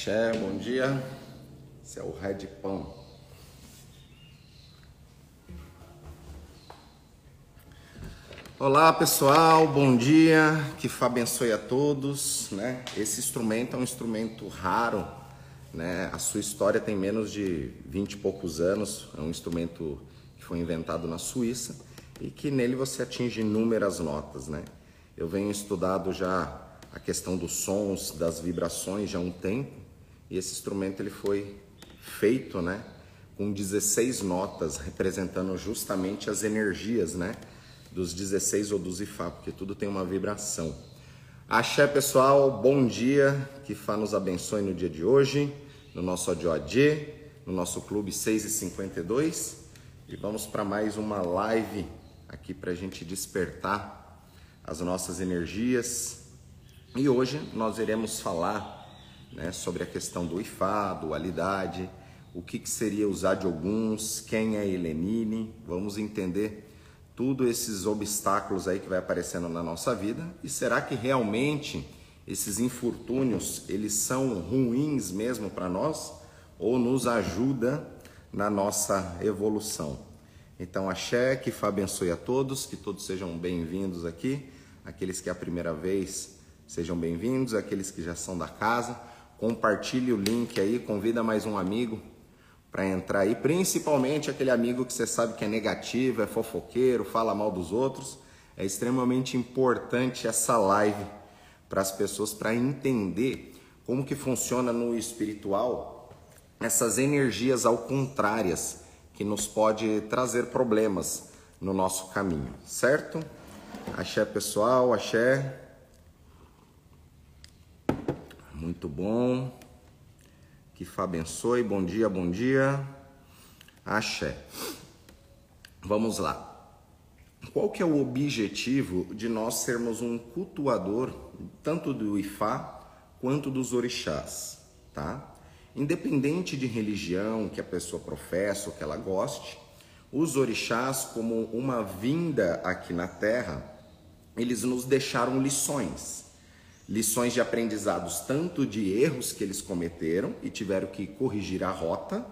Axé, bom dia. Esse é o Red Pão. Olá pessoal, bom dia, que Fá abençoe a todos. Né? Esse instrumento é um instrumento raro, né? a sua história tem menos de 20 e poucos anos, é um instrumento que foi inventado na Suíça e que nele você atinge inúmeras notas. Né? Eu venho estudado já a questão dos sons, das vibrações já há um tempo, e esse instrumento ele foi feito, né, com 16 notas representando justamente as energias, né, dos 16 ou dos Ifá, porque tudo tem uma vibração. Axé, pessoal, bom dia, que Fá nos abençoe no dia de hoje, no nosso ADOAD, no nosso clube 6 e 52, e vamos para mais uma live aqui para a gente despertar as nossas energias, e hoje nós iremos falar né, sobre a questão do Ifá, dualidade, o que, que seria usar de alguns, quem é Helenine, vamos entender tudo esses obstáculos aí que vai aparecendo na nossa vida e será que realmente esses infortúnios eles são ruins mesmo para nós ou nos ajuda na nossa evolução? Então, axé, que Fá abençoe a todos, que todos sejam bem-vindos aqui, aqueles que é a primeira vez Sejam bem-vindos, aqueles que já são da casa. Compartilhe o link aí, convida mais um amigo para entrar aí, principalmente aquele amigo que você sabe que é negativo, é fofoqueiro, fala mal dos outros. É extremamente importante essa live para as pessoas para entender como que funciona no espiritual essas energias ao contrárias que nos pode trazer problemas no nosso caminho, certo? Axé pessoal, axé. Muito bom. Que Fá abençoe. Bom dia, bom dia. Axé. Vamos lá. Qual que é o objetivo de nós sermos um cultuador tanto do Ifá quanto dos orixás, tá? Independente de religião que a pessoa professa ou que ela goste, os orixás como uma vinda aqui na Terra, eles nos deixaram lições lições de aprendizados, tanto de erros que eles cometeram e tiveram que corrigir a rota,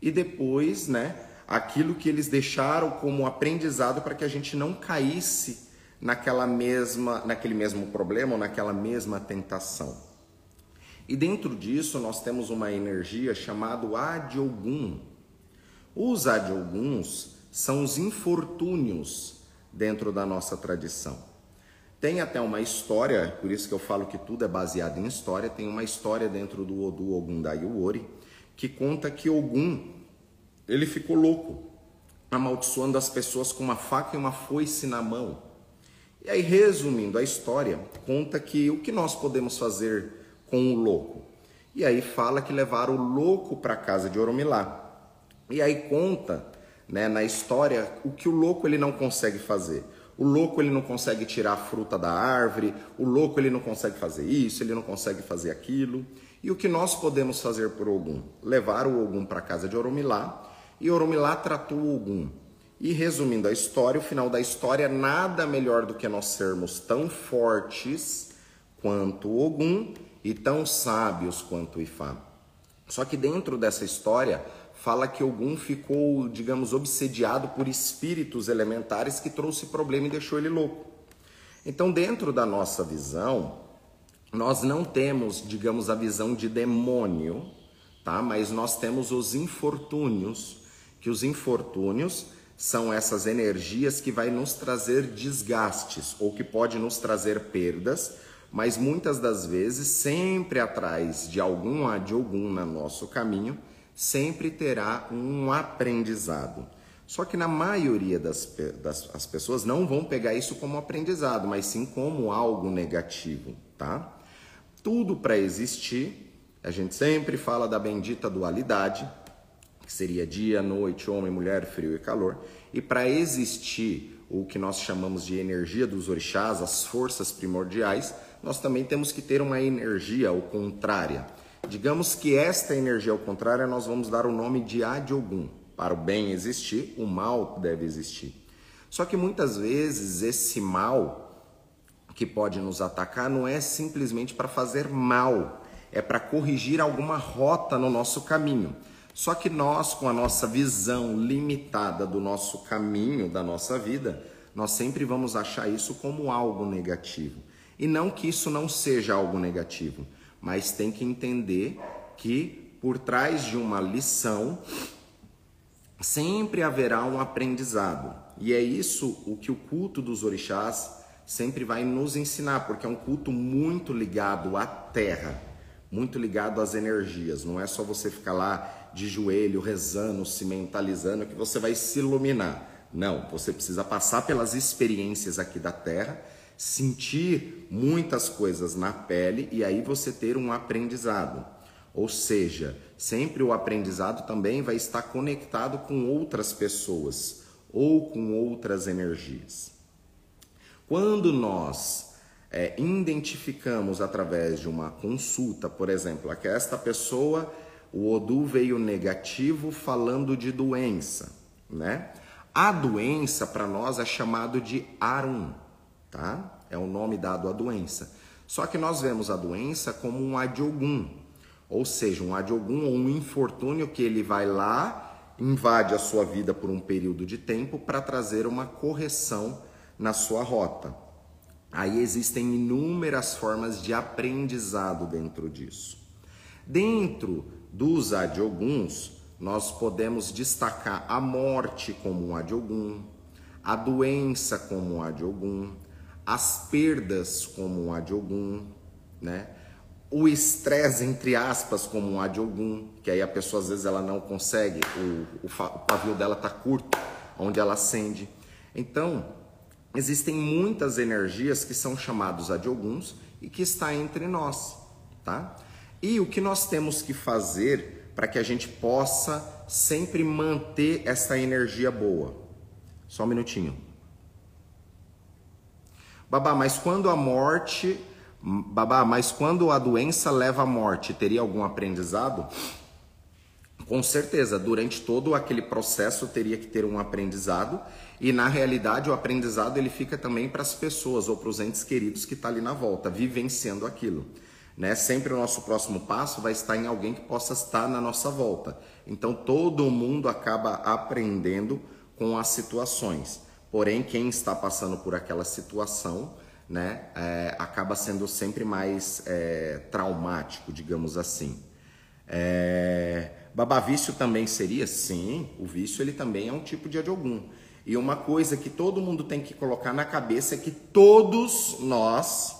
e depois, né, aquilo que eles deixaram como aprendizado para que a gente não caísse naquela mesma, naquele mesmo problema ou naquela mesma tentação. E dentro disso nós temos uma energia chamada Adiogun. Os Adioguns são os infortúnios dentro da nossa tradição. Tem até uma história, por isso que eu falo que tudo é baseado em história, tem uma história dentro do Odu Ogum da Yuori, que conta que Ogum, ele ficou louco, amaldiçoando as pessoas com uma faca e uma foice na mão. E aí, resumindo a história, conta que o que nós podemos fazer com o louco? E aí fala que levaram o louco para a casa de Oromilá. E aí conta, né, na história, o que o louco ele não consegue fazer. O louco ele não consegue tirar a fruta da árvore, o louco ele não consegue fazer isso, ele não consegue fazer aquilo. E o que nós podemos fazer por Ogum? Levar o Ogum para a casa de Oromilá e Oromilá tratou o Ogum. E resumindo a história, o final da história nada melhor do que nós sermos tão fortes quanto Ogum e tão sábios quanto Ifá. Só que dentro dessa história, fala que Ogum ficou, digamos, obsediado por espíritos elementares que trouxe problema e deixou ele louco. Então, dentro da nossa visão, nós não temos, digamos, a visão de demônio, tá? Mas nós temos os infortúnios, que os infortúnios são essas energias que vai nos trazer desgastes ou que pode nos trazer perdas, mas muitas das vezes sempre atrás de algum de algum no nosso caminho sempre terá um aprendizado. Só que na maioria das, das as pessoas não vão pegar isso como aprendizado, mas sim como algo negativo, tá? Tudo para existir, a gente sempre fala da bendita dualidade, que seria dia, noite, homem, mulher, frio e calor, e para existir o que nós chamamos de energia dos orixás, as forças primordiais, nós também temos que ter uma energia ou contrária. Digamos que esta energia, ao contrário, nós vamos dar o nome de Adiogun. Para o bem existir, o mal deve existir. Só que muitas vezes esse mal que pode nos atacar não é simplesmente para fazer mal, é para corrigir alguma rota no nosso caminho. Só que nós, com a nossa visão limitada do nosso caminho, da nossa vida, nós sempre vamos achar isso como algo negativo. E não que isso não seja algo negativo, mas tem que entender que por trás de uma lição sempre haverá um aprendizado. E é isso o que o culto dos orixás sempre vai nos ensinar, porque é um culto muito ligado à terra, muito ligado às energias. Não é só você ficar lá de joelho rezando, se mentalizando que você vai se iluminar. Não, você precisa passar pelas experiências aqui da terra, sentir muitas coisas na pele e aí você ter um aprendizado. Ou seja, sempre o aprendizado também vai estar conectado com outras pessoas ou com outras energias. Quando nós é, identificamos através de uma consulta, por exemplo, que esta pessoa, o Odu veio negativo falando de doença, né? A doença para nós é chamado de Arum, tá? É o nome dado à doença. Só que nós vemos a doença como um adiogum, ou seja, um adiogum ou um infortúnio que ele vai lá, invade a sua vida por um período de tempo para trazer uma correção na sua rota. Aí existem inúmeras formas de aprendizado dentro disso. Dentro dos adioguns, nós podemos destacar a morte como um adiogum, a doença como um adiogum, as perdas como um adiogum, né? o estresse, entre aspas, como um adiogum, que aí a pessoa às vezes ela não consegue, o, o, o pavio dela está curto, onde ela acende. Então, existem muitas energias que são chamados adioguns e que está entre nós, tá? E o que nós temos que fazer para que a gente possa sempre manter essa energia boa? Só um minutinho. Babá, mas quando a morte Babá, mas quando a doença leva à morte, teria algum aprendizado? Com certeza, durante todo aquele processo teria que ter um aprendizado e na realidade o aprendizado ele fica também para as pessoas ou para os entes queridos que estão tá ali na volta, vivenciando aquilo. Né? Sempre o nosso próximo passo vai estar em alguém que possa estar na nossa volta. Então todo mundo acaba aprendendo com as situações. Porém, quem está passando por aquela situação né, é, acaba sendo sempre mais é, traumático, digamos assim. É, babavício também seria? Sim, o vício ele também é um tipo de adiogum. E uma coisa que todo mundo tem que colocar na cabeça é que todos nós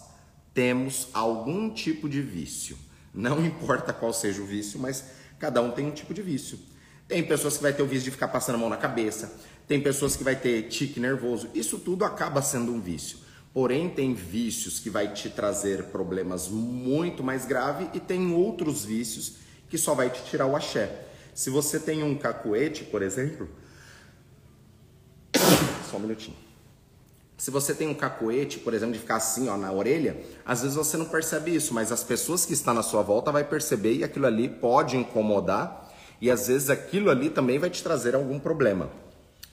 temos algum tipo de vício. Não importa qual seja o vício, mas cada um tem um tipo de vício. Tem pessoas que vai ter o vício de ficar passando a mão na cabeça, tem pessoas que vai ter tique nervoso. Isso tudo acaba sendo um vício. Porém, tem vícios que vai te trazer problemas muito mais graves e tem outros vícios que só vai te tirar o axé. Se você tem um cacuete, por exemplo, só um minutinho. Se você tem um cacuete, por exemplo, de ficar assim, ó, na orelha, às vezes você não percebe isso, mas as pessoas que estão na sua volta vai perceber e aquilo ali pode incomodar e às vezes aquilo ali também vai te trazer algum problema.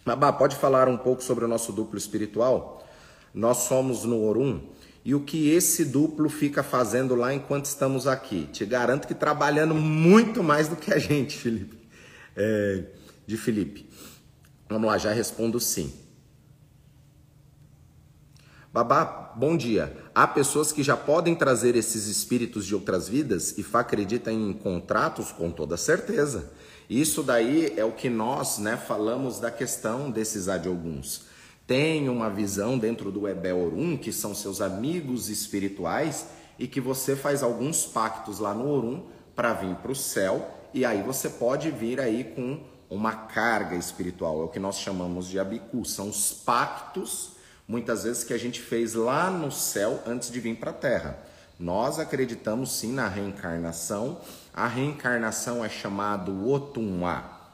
Babá, pode falar um pouco sobre o nosso duplo espiritual? Nós somos no Orum e o que esse duplo fica fazendo lá enquanto estamos aqui? Te garanto que trabalhando muito mais do que a gente, Felipe. É, de Felipe. Vamos lá, já respondo sim. Babá, bom dia. Há pessoas que já podem trazer esses espíritos de outras vidas e Fá acredita em contratos com toda certeza. Isso daí é o que nós né, falamos da questão desses adioguns. Tem uma visão dentro do Ebel que são seus amigos espirituais, e que você faz alguns pactos lá no Orum para vir para o céu, e aí você pode vir aí com uma carga espiritual, é o que nós chamamos de abicu, são os pactos, muitas vezes, que a gente fez lá no céu antes de vir para a terra. Nós acreditamos sim na reencarnação, a reencarnação é chamado Otumá,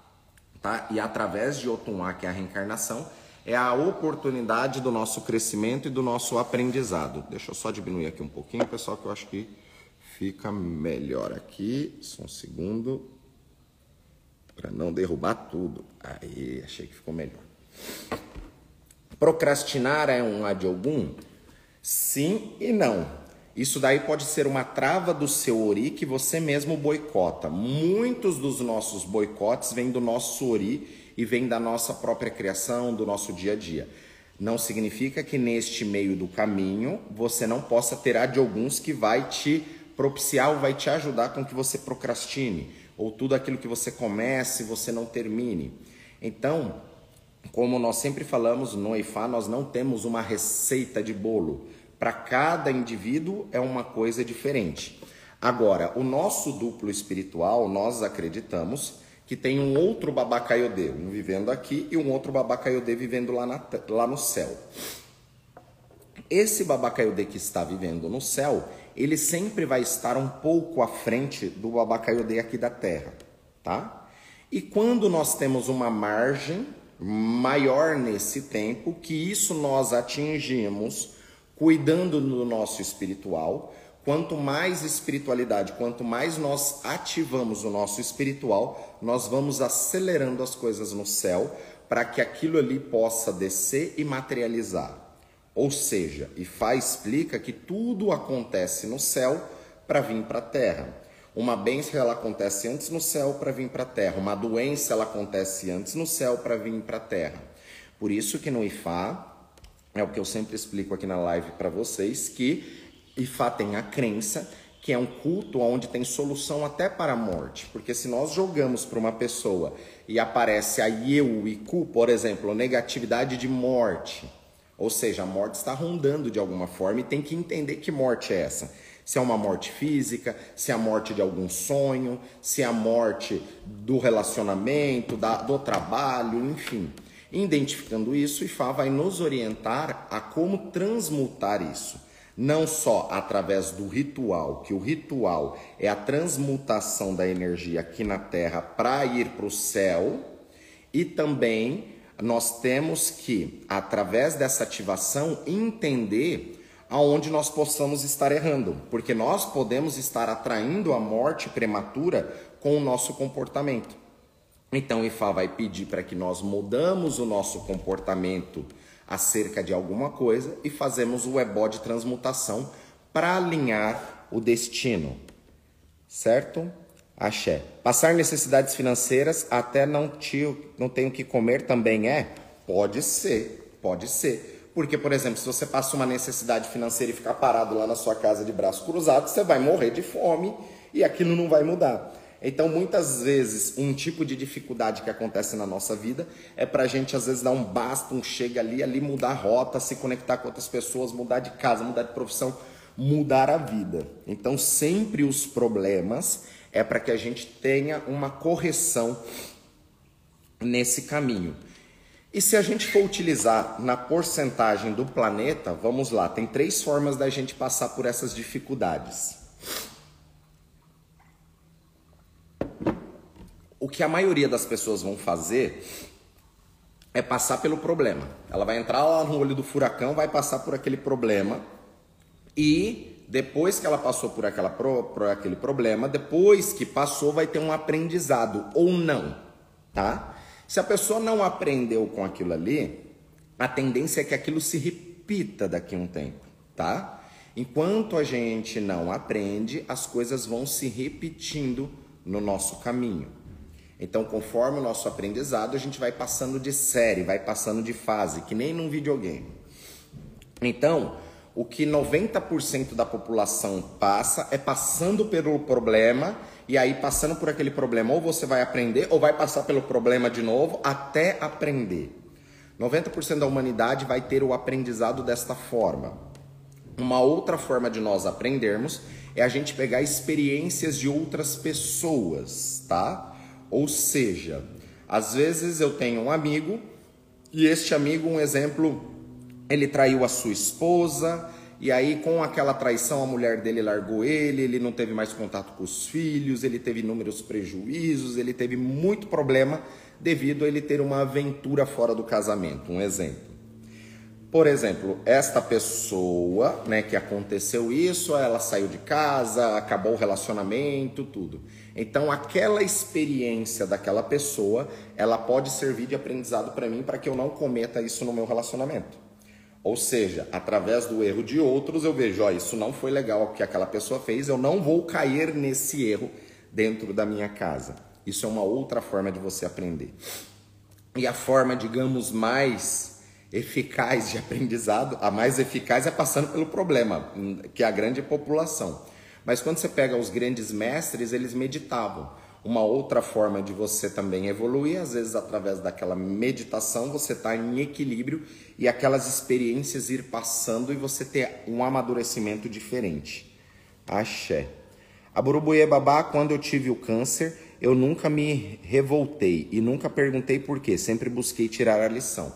tá? E através de Otumá, que é a reencarnação, é a oportunidade do nosso crescimento e do nosso aprendizado. Deixa eu só diminuir aqui um pouquinho, pessoal, que eu acho que fica melhor aqui. Só um segundo. Para não derrubar tudo. Aí, achei que ficou melhor. Procrastinar é um adiogum? Sim e não. Isso daí pode ser uma trava do seu ori que você mesmo boicota. Muitos dos nossos boicotes vêm do nosso ori e vêm da nossa própria criação, do nosso dia a dia. Não significa que neste meio do caminho você não possa ter a de alguns que vai te propiciar ou vai te ajudar com que você procrastine, ou tudo aquilo que você comece você não termine. Então, como nós sempre falamos no IFA, nós não temos uma receita de bolo. Para cada indivíduo é uma coisa diferente. Agora, o nosso duplo espiritual, nós acreditamos que tem um outro babacaiodê, um vivendo aqui e um outro babacaiodê vivendo lá, na, lá no céu. Esse babacaiodê que está vivendo no céu, ele sempre vai estar um pouco à frente do babacaiodê aqui da terra, tá? E quando nós temos uma margem maior nesse tempo, que isso nós atingimos cuidando do nosso espiritual. Quanto mais espiritualidade, quanto mais nós ativamos o nosso espiritual, nós vamos acelerando as coisas no céu para que aquilo ali possa descer e materializar. Ou seja, Ifá explica que tudo acontece no céu para vir para a terra. Uma bênção ela acontece antes no céu para vir para a terra. Uma doença ela acontece antes no céu para vir para a terra. Por isso que no Ifá é o que eu sempre explico aqui na live para vocês, que Ifá tem a crença que é um culto onde tem solução até para a morte. Porque se nós jogamos para uma pessoa e aparece a eu e cu, por exemplo, negatividade de morte, ou seja, a morte está rondando de alguma forma e tem que entender que morte é essa. Se é uma morte física, se é a morte de algum sonho, se é a morte do relacionamento, da, do trabalho, enfim. Identificando isso, Ifá vai nos orientar a como transmutar isso. Não só através do ritual, que o ritual é a transmutação da energia aqui na Terra para ir para o céu, e também nós temos que, através dessa ativação, entender aonde nós possamos estar errando, porque nós podemos estar atraindo a morte prematura com o nosso comportamento. Então, Ifá vai pedir para que nós mudamos o nosso comportamento acerca de alguma coisa e fazemos o ebó de transmutação para alinhar o destino. Certo? Axé. Passar necessidades financeiras até não, tio, não tenho que comer também é? Pode ser, pode ser. Porque, por exemplo, se você passa uma necessidade financeira e ficar parado lá na sua casa de braços cruzados, você vai morrer de fome e aquilo não vai mudar. Então, muitas vezes, um tipo de dificuldade que acontece na nossa vida é para a gente, às vezes, dar um basta, um chega ali, ali mudar a rota, se conectar com outras pessoas, mudar de casa, mudar de profissão, mudar a vida. Então, sempre os problemas é para que a gente tenha uma correção nesse caminho. E se a gente for utilizar na porcentagem do planeta, vamos lá, tem três formas da gente passar por essas dificuldades. O que a maioria das pessoas vão fazer é passar pelo problema. Ela vai entrar lá no olho do furacão, vai passar por aquele problema e depois que ela passou por, aquela, por aquele problema, depois que passou, vai ter um aprendizado ou não, tá? Se a pessoa não aprendeu com aquilo ali, a tendência é que aquilo se repita daqui a um tempo, tá? Enquanto a gente não aprende, as coisas vão se repetindo no nosso caminho. Então, conforme o nosso aprendizado, a gente vai passando de série, vai passando de fase, que nem num videogame. Então, o que 90% da população passa é passando pelo problema e aí passando por aquele problema ou você vai aprender ou vai passar pelo problema de novo até aprender. 90% da humanidade vai ter o aprendizado desta forma. Uma outra forma de nós aprendermos é a gente pegar experiências de outras pessoas, tá? Ou seja, às vezes eu tenho um amigo e este amigo, um exemplo, ele traiu a sua esposa e aí com aquela traição a mulher dele largou ele, ele não teve mais contato com os filhos, ele teve inúmeros prejuízos, ele teve muito problema devido a ele ter uma aventura fora do casamento, um exemplo. Por exemplo, esta pessoa, né, que aconteceu isso, ela saiu de casa, acabou o relacionamento, tudo. Então, aquela experiência daquela pessoa, ela pode servir de aprendizado para mim para que eu não cometa isso no meu relacionamento. Ou seja, através do erro de outros eu vejo, ó, isso não foi legal o que aquela pessoa fez, eu não vou cair nesse erro dentro da minha casa. Isso é uma outra forma de você aprender. E a forma, digamos, mais eficaz de aprendizado, a mais eficaz é passando pelo problema, que é a grande população. Mas quando você pega os grandes mestres, eles meditavam. Uma outra forma de você também evoluir, às vezes através daquela meditação, você está em equilíbrio e aquelas experiências ir passando e você ter um amadurecimento diferente. Axé. A Burubuê Babá, quando eu tive o câncer, eu nunca me revoltei e nunca perguntei por quê, sempre busquei tirar a lição.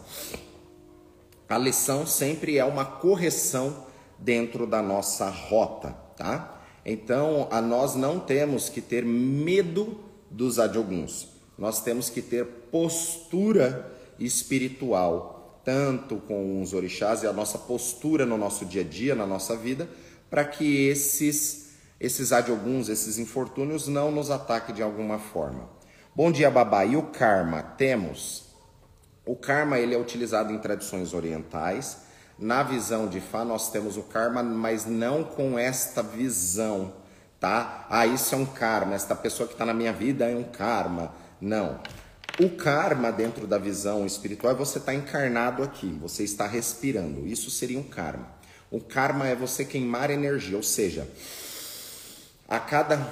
A lição sempre é uma correção dentro da nossa rota, tá? Então, a nós não temos que ter medo dos adioguns. Nós temos que ter postura espiritual, tanto com os orixás e a nossa postura no nosso dia a dia, na nossa vida, para que esses esses adioguns, esses infortúnios não nos ataquem de alguma forma. Bom dia, babá. E o karma? Temos. O karma ele é utilizado em tradições orientais na visão de Fá, nós temos o karma, mas não com esta visão, tá? Ah, isso é um karma, esta pessoa que está na minha vida é um karma. Não. O karma, dentro da visão espiritual, é você estar tá encarnado aqui, você está respirando. Isso seria um karma. O karma é você queimar energia, ou seja, a cada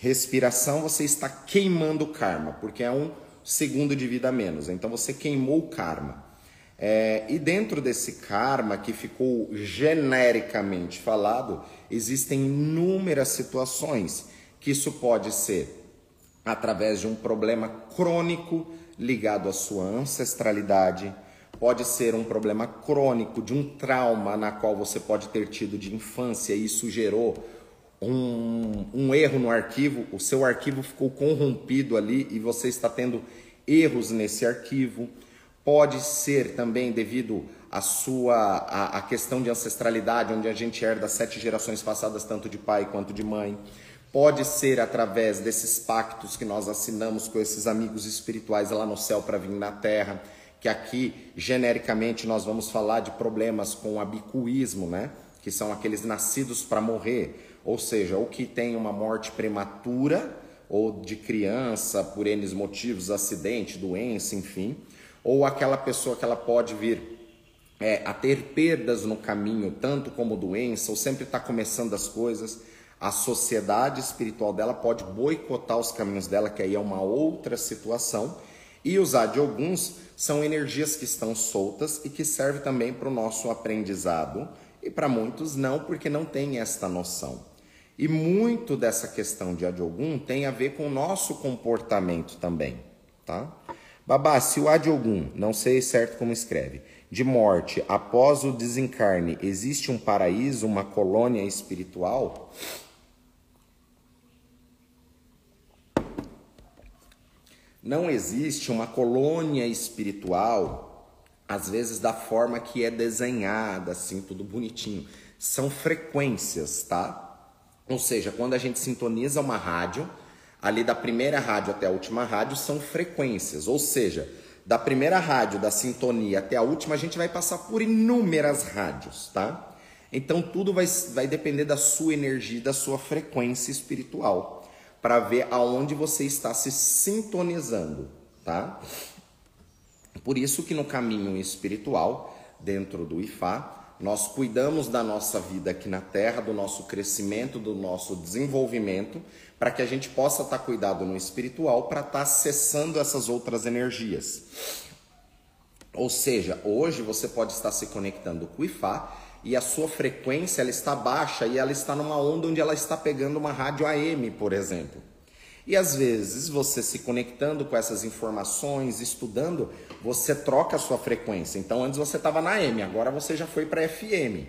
respiração você está queimando o karma, porque é um segundo de vida a menos. Então você queimou o karma. É, e dentro desse karma que ficou genericamente falado, existem inúmeras situações que isso pode ser através de um problema crônico ligado à sua ancestralidade, pode ser um problema crônico de um trauma na qual você pode ter tido de infância e isso gerou um, um erro no arquivo, o seu arquivo ficou corrompido ali e você está tendo erros nesse arquivo Pode ser também devido à sua a, questão de ancestralidade, onde a gente herda sete gerações passadas, tanto de pai quanto de mãe. Pode ser através desses pactos que nós assinamos com esses amigos espirituais lá no céu para vir na terra, que aqui genericamente nós vamos falar de problemas com o abicuísmo, né? Que são aqueles nascidos para morrer, ou seja, ou que tem uma morte prematura ou de criança por N motivos, acidente, doença, enfim ou aquela pessoa que ela pode vir é, a ter perdas no caminho, tanto como doença, ou sempre está começando as coisas, a sociedade espiritual dela pode boicotar os caminhos dela, que aí é uma outra situação. E usar de alguns são energias que estão soltas e que servem também para o nosso aprendizado. E para muitos não, porque não tem esta noção. E muito dessa questão de Adiogun tem a ver com o nosso comportamento também, tá? Babá, se o Adiogun, não sei certo como escreve, de morte após o desencarne, existe um paraíso, uma colônia espiritual? Não existe uma colônia espiritual, às vezes da forma que é desenhada, assim, tudo bonitinho. São frequências, tá? Ou seja, quando a gente sintoniza uma rádio, ali da primeira rádio até a última rádio são frequências, ou seja, da primeira rádio da sintonia até a última a gente vai passar por inúmeras rádios, tá? Então tudo vai, vai depender da sua energia, da sua frequência espiritual, para ver aonde você está se sintonizando, tá? Por isso que no caminho espiritual, dentro do Ifá, nós cuidamos da nossa vida aqui na Terra, do nosso crescimento, do nosso desenvolvimento, para que a gente possa estar tá cuidado no espiritual para estar tá acessando essas outras energias. Ou seja, hoje você pode estar se conectando com o Ifá e a sua frequência ela está baixa e ela está numa onda onde ela está pegando uma rádio AM, por exemplo. E às vezes você se conectando com essas informações, estudando, você troca a sua frequência. Então antes você estava na M, agora você já foi para FM.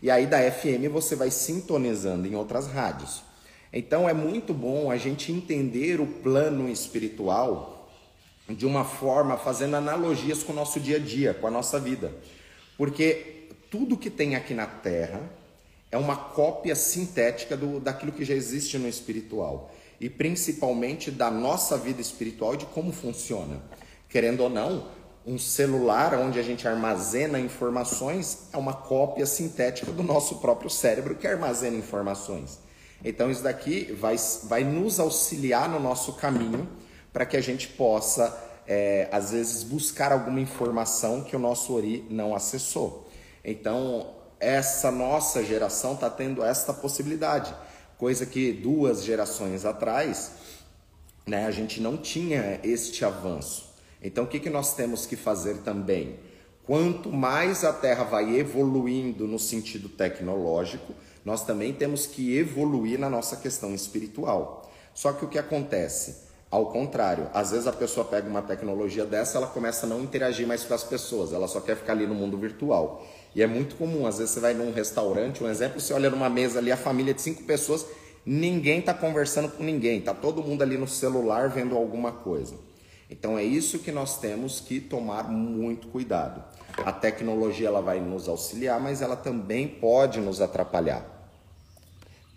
E aí da FM você vai sintonizando em outras rádios. Então é muito bom a gente entender o plano espiritual de uma forma fazendo analogias com o nosso dia a dia, com a nossa vida. Porque tudo que tem aqui na Terra é uma cópia sintética do, daquilo que já existe no espiritual e principalmente da nossa vida espiritual e de como funciona. Querendo ou não, Um celular onde a gente armazena informações é uma cópia sintética do nosso próprio cérebro que armazena informações. Então isso daqui vai, vai nos auxiliar no nosso caminho para que a gente possa, é, às vezes, buscar alguma informação que o nosso Ori não acessou. Então, essa nossa geração está tendo esta possibilidade, coisa que duas gerações atrás né, a gente não tinha este avanço. Então, o que, que nós temos que fazer também? Quanto mais a Terra vai evoluindo no sentido tecnológico, nós também temos que evoluir na nossa questão espiritual. Só que o que acontece? Ao contrário, às vezes a pessoa pega uma tecnologia dessa, ela começa a não interagir mais com as pessoas, ela só quer ficar ali no mundo virtual. E é muito comum, às vezes você vai num restaurante, um exemplo, você olha numa mesa ali, a família de cinco pessoas, ninguém está conversando com ninguém, está todo mundo ali no celular vendo alguma coisa. Então é isso que nós temos que tomar muito cuidado. A tecnologia ela vai nos auxiliar, mas ela também pode nos atrapalhar,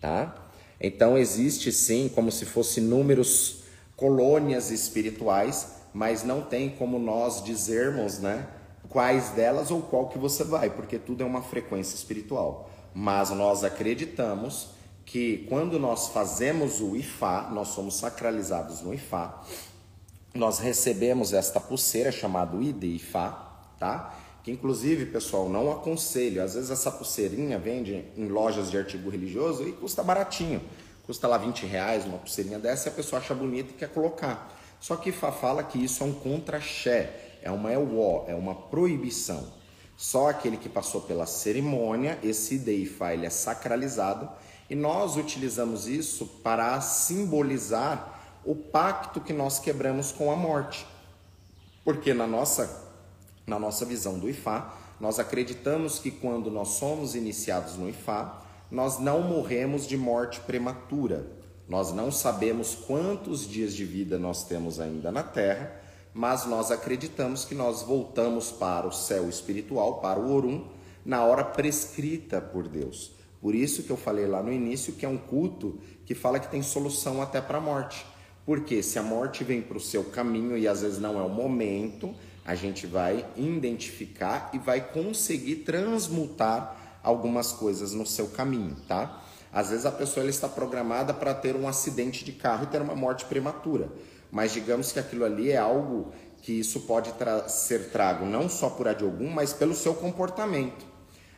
tá? Então existe sim, como se fosse números colônias espirituais, mas não tem como nós dizermos, né, quais delas ou qual que você vai, porque tudo é uma frequência espiritual. Mas nós acreditamos que quando nós fazemos o Ifá, nós somos sacralizados no Ifá, nós recebemos esta pulseira chamada ID Ifá, tá? Que inclusive, pessoal, não aconselho. Às vezes essa pulseirinha vende em lojas de artigo religioso e custa baratinho. Custa lá 20 reais uma pulseirinha dessa e a pessoa acha bonita e quer colocar. Só que Ifá fala que isso é um contra-xé, é uma EWO, é uma proibição. Só aquele que passou pela cerimônia, esse Ifá ele é sacralizado e nós utilizamos isso para simbolizar o pacto que nós quebramos com a morte. Porque na nossa, na nossa visão do Ifá, nós acreditamos que quando nós somos iniciados no Ifá, nós não morremos de morte prematura. Nós não sabemos quantos dias de vida nós temos ainda na Terra, mas nós acreditamos que nós voltamos para o céu espiritual, para o Orum, na hora prescrita por Deus. Por isso que eu falei lá no início que é um culto que fala que tem solução até para a morte. Porque se a morte vem para o seu caminho e às vezes não é o momento, a gente vai identificar e vai conseguir transmutar algumas coisas no seu caminho, tá? Às vezes a pessoa está programada para ter um acidente de carro e ter uma morte prematura, mas digamos que aquilo ali é algo que isso pode tra ser trago não só por adiogum, mas pelo seu comportamento.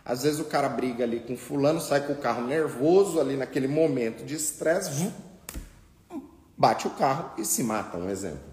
Às vezes o cara briga ali com fulano, sai com o carro nervoso ali naquele momento de estresse, bate o carro e se mata, um exemplo.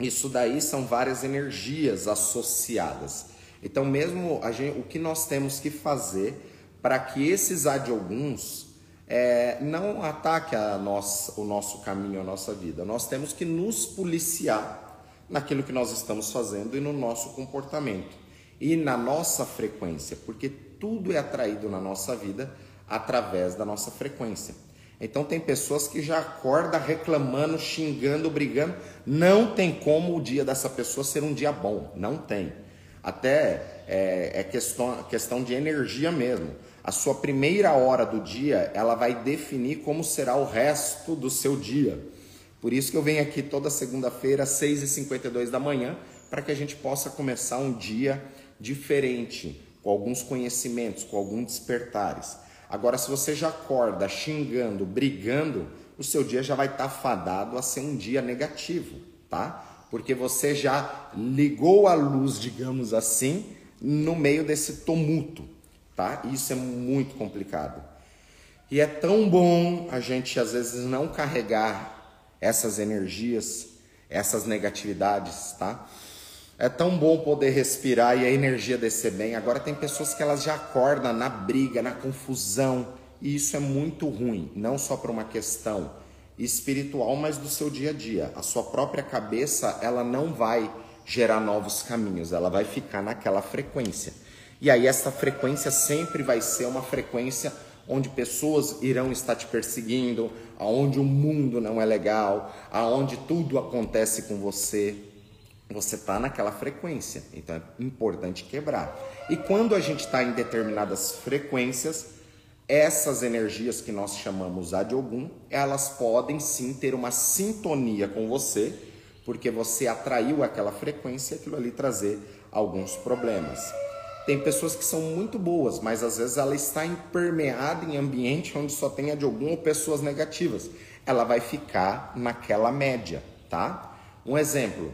Isso daí são várias energias associadas. Então, mesmo gente, o que nós temos que fazer para que esses adioguns é, não ataquem a nossa, o nosso caminho, a nossa vida, nós temos que nos policiar naquilo que nós estamos fazendo e no nosso comportamento e na nossa frequência, porque tudo é atraído na nossa vida através da nossa frequência. Então tem pessoas que já acordam reclamando, xingando, brigando. Não tem como o dia dessa pessoa ser um dia bom, não tem. Até é, é questão, questão de energia mesmo. A sua primeira hora do dia, ela vai definir como será o resto do seu dia. Por isso que eu venho aqui toda segunda-feira, às 6h52 da manhã, para que a gente possa começar um dia diferente, com alguns conhecimentos, com alguns despertares. Agora, se você já acorda xingando, brigando, o seu dia já vai estar tá fadado a ser um dia negativo, tá? Porque você já ligou a luz, digamos assim, no meio desse tumulto, tá? Isso é muito complicado. E é tão bom a gente às vezes não carregar essas energias, essas negatividades, tá? É tão bom poder respirar e a energia descer bem. Agora tem pessoas que elas já acordam na briga, na confusão, e isso é muito ruim, não só para uma questão espiritual, mas do seu dia a dia. A sua própria cabeça, ela não vai gerar novos caminhos, ela vai ficar naquela frequência. E aí essa frequência sempre vai ser uma frequência onde pessoas irão estar te perseguindo, aonde o mundo não é legal, aonde tudo acontece com você, você está naquela frequência, então é importante quebrar. E quando a gente está em determinadas frequências, essas energias que nós chamamos Adiogum, elas podem sim ter uma sintonia com você, porque você atraiu aquela frequência e aquilo ali trazer alguns problemas. Tem pessoas que são muito boas, mas às vezes ela está impermeada em ambiente onde só tenha de algum ou pessoas negativas. Ela vai ficar naquela média, tá? Um exemplo,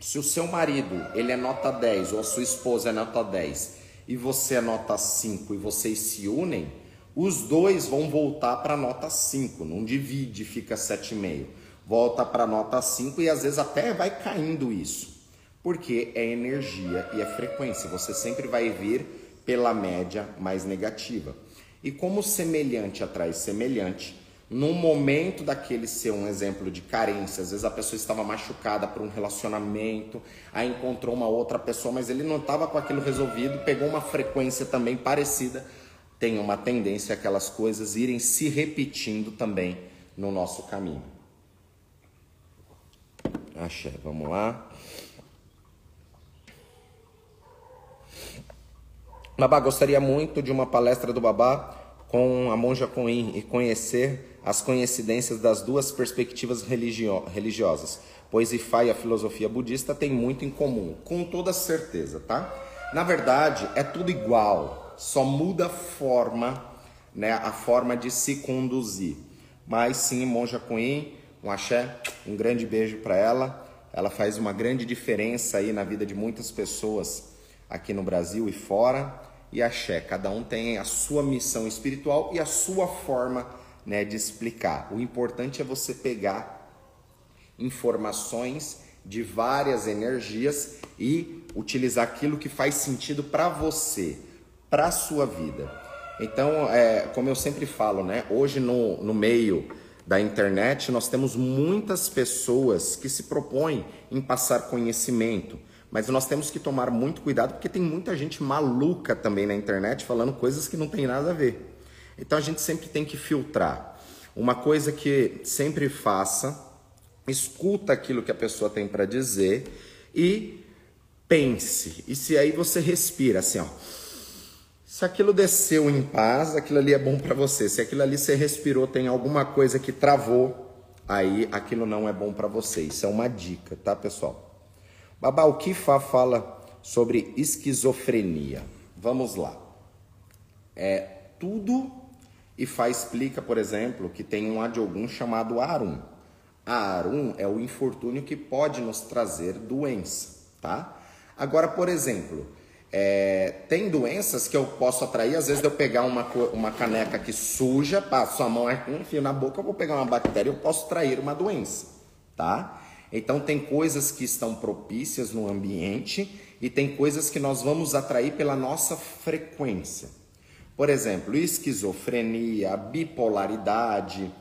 se o seu marido, ele é nota 10 ou a sua esposa é nota 10 e você é nota 5 e vocês se unem, os dois vão voltar para nota 5, não divide, fica 7,5. Volta para nota 5 e às vezes até vai caindo isso porque é energia e é frequência. Você sempre vai vir pela média mais negativa. E como semelhante atrai semelhante, num momento daquele ser um exemplo de carência, às vezes a pessoa estava machucada por um relacionamento, aí encontrou uma outra pessoa, mas ele não estava com aquilo resolvido, pegou uma frequência também parecida, tem uma tendência aquelas coisas irem se repetindo também no nosso caminho. Axé, vamos lá. Babá, gostaria muito de uma palestra do Babá com a monja Coin e conhecer as coincidências das duas perspectivas religio religiosas, pois Ifá e a filosofia budista têm muito em comum, com toda certeza, tá? Na verdade, é tudo igual, só muda a forma, né, a forma de se conduzir. Mas sim, monja Coin, um axé, um grande beijo para ela. Ela faz uma grande diferença aí na vida de muitas pessoas aqui no Brasil e fora e axé. Cada um tem a sua missão espiritual e a sua forma né, de explicar. O importante é você pegar informações de várias energias e utilizar aquilo que faz sentido para você, para a sua vida. Então, é, como eu sempre falo, né, hoje no, no meio da internet nós temos muitas pessoas que se propõem em passar conhecimento, mas nós temos que tomar muito cuidado porque tem muita gente maluca também na internet falando coisas que não tem nada a ver. Então a gente sempre tem que filtrar. Uma coisa que sempre faça, escuta aquilo que a pessoa tem para dizer e pense. E se aí você respira assim, ó. Se aquilo desceu em paz, aquilo ali é bom para você. Se aquilo ali você respirou, tem alguma coisa que travou, aí aquilo não é bom para você. Isso é uma dica, tá, pessoal? Babá, o que Fá fala sobre esquizofrenia? Vamos lá. É tudo e Fá explica, por exemplo, que tem um Adiogun chamado Arum. Arum é o infortúnio que pode nos trazer doença, tá? Agora, por exemplo, é, tem doenças que eu posso atrair, às vezes eu pegar uma, uma caneca que suja, passo a mão, enfio na boca, eu vou pegar uma bactéria, eu posso trair uma doença, tá? Então tem coisas que estão propícias no ambiente e tem coisas que nós vamos atrair pela nossa frequência. Por exemplo, esquizofrenia, bipolaridade,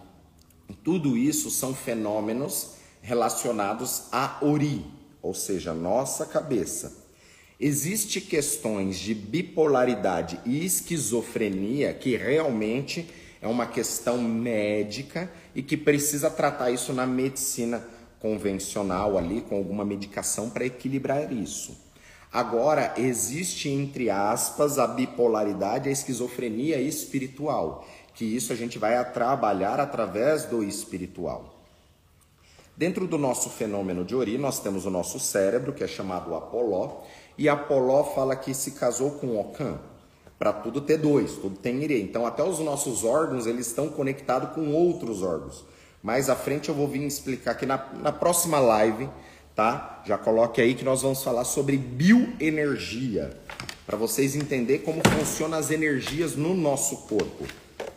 tudo isso são fenômenos relacionados à ori, ou seja, nossa cabeça. Existem questões de bipolaridade e esquizofrenia que realmente é uma questão médica e que precisa tratar isso na medicina convencional ali, com alguma medicação para equilibrar isso. Agora, existe, entre aspas, a bipolaridade, a esquizofrenia espiritual, que isso a gente vai trabalhar através do espiritual. Dentro do nosso fenômeno de Ori, nós temos o nosso cérebro, que é chamado Apoló, e Apoló fala que se casou com Ocã. Para tudo ter dois, tudo tem Ire. Então, até os nossos órgãos, eles estão conectados com outros órgãos. Mais à frente eu vou vir explicar aqui na, na próxima live, tá? Já coloque aí que nós vamos falar sobre bioenergia, para vocês entenderem como funcionam as energias no nosso corpo,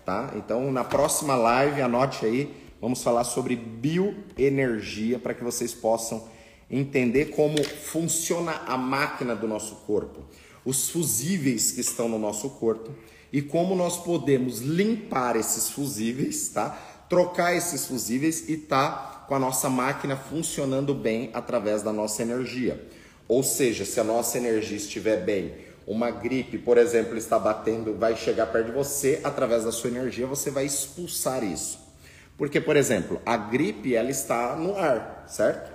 tá? Então, na próxima live, anote aí, vamos falar sobre bioenergia para que vocês possam entender como funciona a máquina do nosso corpo, os fusíveis que estão no nosso corpo e como nós podemos limpar esses fusíveis, tá? Trocar esses fusíveis e tá com a nossa máquina funcionando bem através da nossa energia. Ou seja, se a nossa energia estiver bem, uma gripe, por exemplo, está batendo, vai chegar perto de você, através da sua energia você vai expulsar isso. Porque, por exemplo, a gripe ela está no ar, certo?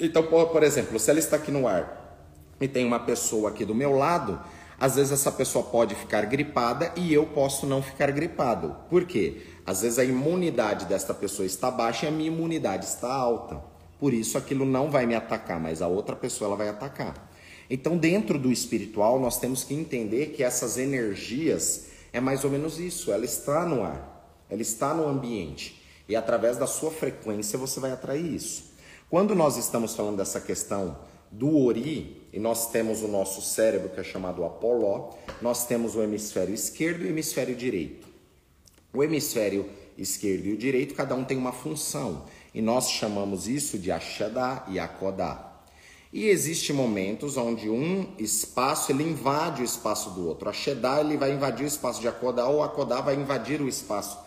Então, por exemplo, se ela está aqui no ar e tem uma pessoa aqui do meu lado, às vezes essa pessoa pode ficar gripada e eu posso não ficar gripado. Por quê? Às vezes a imunidade desta pessoa está baixa e a minha imunidade está alta, por isso aquilo não vai me atacar, mas a outra pessoa ela vai atacar. Então, dentro do espiritual, nós temos que entender que essas energias é mais ou menos isso, ela está no ar, ela está no ambiente e através da sua frequência você vai atrair isso. Quando nós estamos falando dessa questão do Ori, e nós temos o nosso cérebro que é chamado Apoló, nós temos o hemisfério esquerdo e o hemisfério direito. O hemisfério esquerdo e o direito, cada um tem uma função, e nós chamamos isso de Ashadá e Akodá. E existem momentos onde um espaço ele invade o espaço do outro. A Shedá ele vai invadir o espaço de Akodá ou Akodá vai invadir o espaço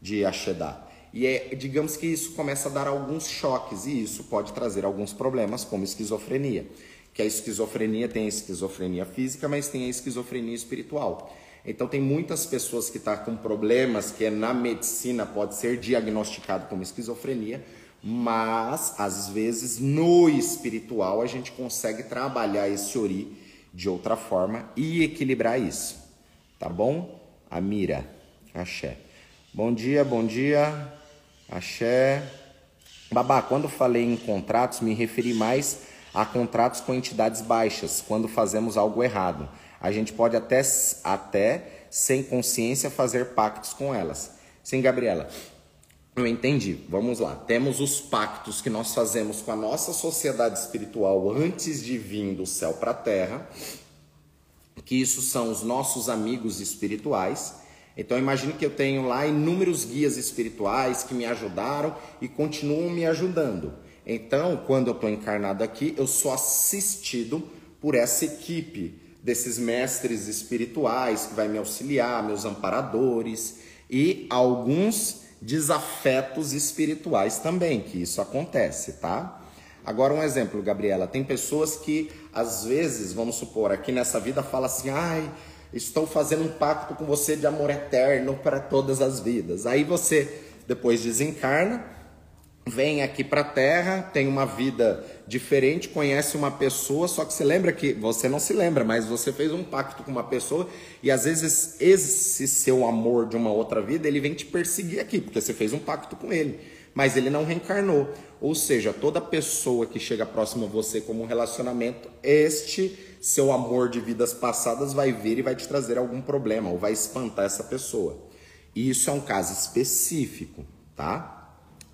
de Ashedá. E é, digamos que isso começa a dar alguns choques e isso pode trazer alguns problemas, como esquizofrenia. Que a esquizofrenia tem a esquizofrenia física, mas tem a esquizofrenia espiritual. Então tem muitas pessoas que estão tá com problemas que na medicina pode ser diagnosticado como esquizofrenia, mas às vezes no espiritual a gente consegue trabalhar esse ori de outra forma e equilibrar isso. Tá bom? Amira, axé. Bom dia, bom dia. Axé. Babá, quando falei em contratos, me referi mais a contratos com entidades baixas, quando fazemos algo errado. A gente pode até, até sem consciência, fazer pactos com elas. Sim, Gabriela. Eu entendi. Vamos lá. Temos os pactos que nós fazemos com a nossa sociedade espiritual antes de vir do céu para a terra, que isso são os nossos amigos espirituais. Então imagine que eu tenho lá inúmeros guias espirituais que me ajudaram e continuam me ajudando. Então, quando eu estou encarnado aqui, eu sou assistido por essa equipe desses mestres espirituais que vai me auxiliar, meus amparadores e alguns desafetos espirituais também, que isso acontece, tá? Agora um exemplo, Gabriela, tem pessoas que às vezes, vamos supor, aqui nessa vida fala assim: "Ai, estou fazendo um pacto com você de amor eterno para todas as vidas. Aí você depois desencarna, vem aqui para a Terra, tem uma vida diferente, conhece uma pessoa, só que você lembra que você não se lembra, mas você fez um pacto com uma pessoa e às vezes esse seu amor de uma outra vida, ele vem te perseguir aqui, porque você fez um pacto com ele, mas ele não reencarnou. Ou seja, toda pessoa que chega próximo a você como um relacionamento, este seu amor de vidas passadas vai vir e vai te trazer algum problema ou vai espantar essa pessoa. E isso é um caso específico, tá?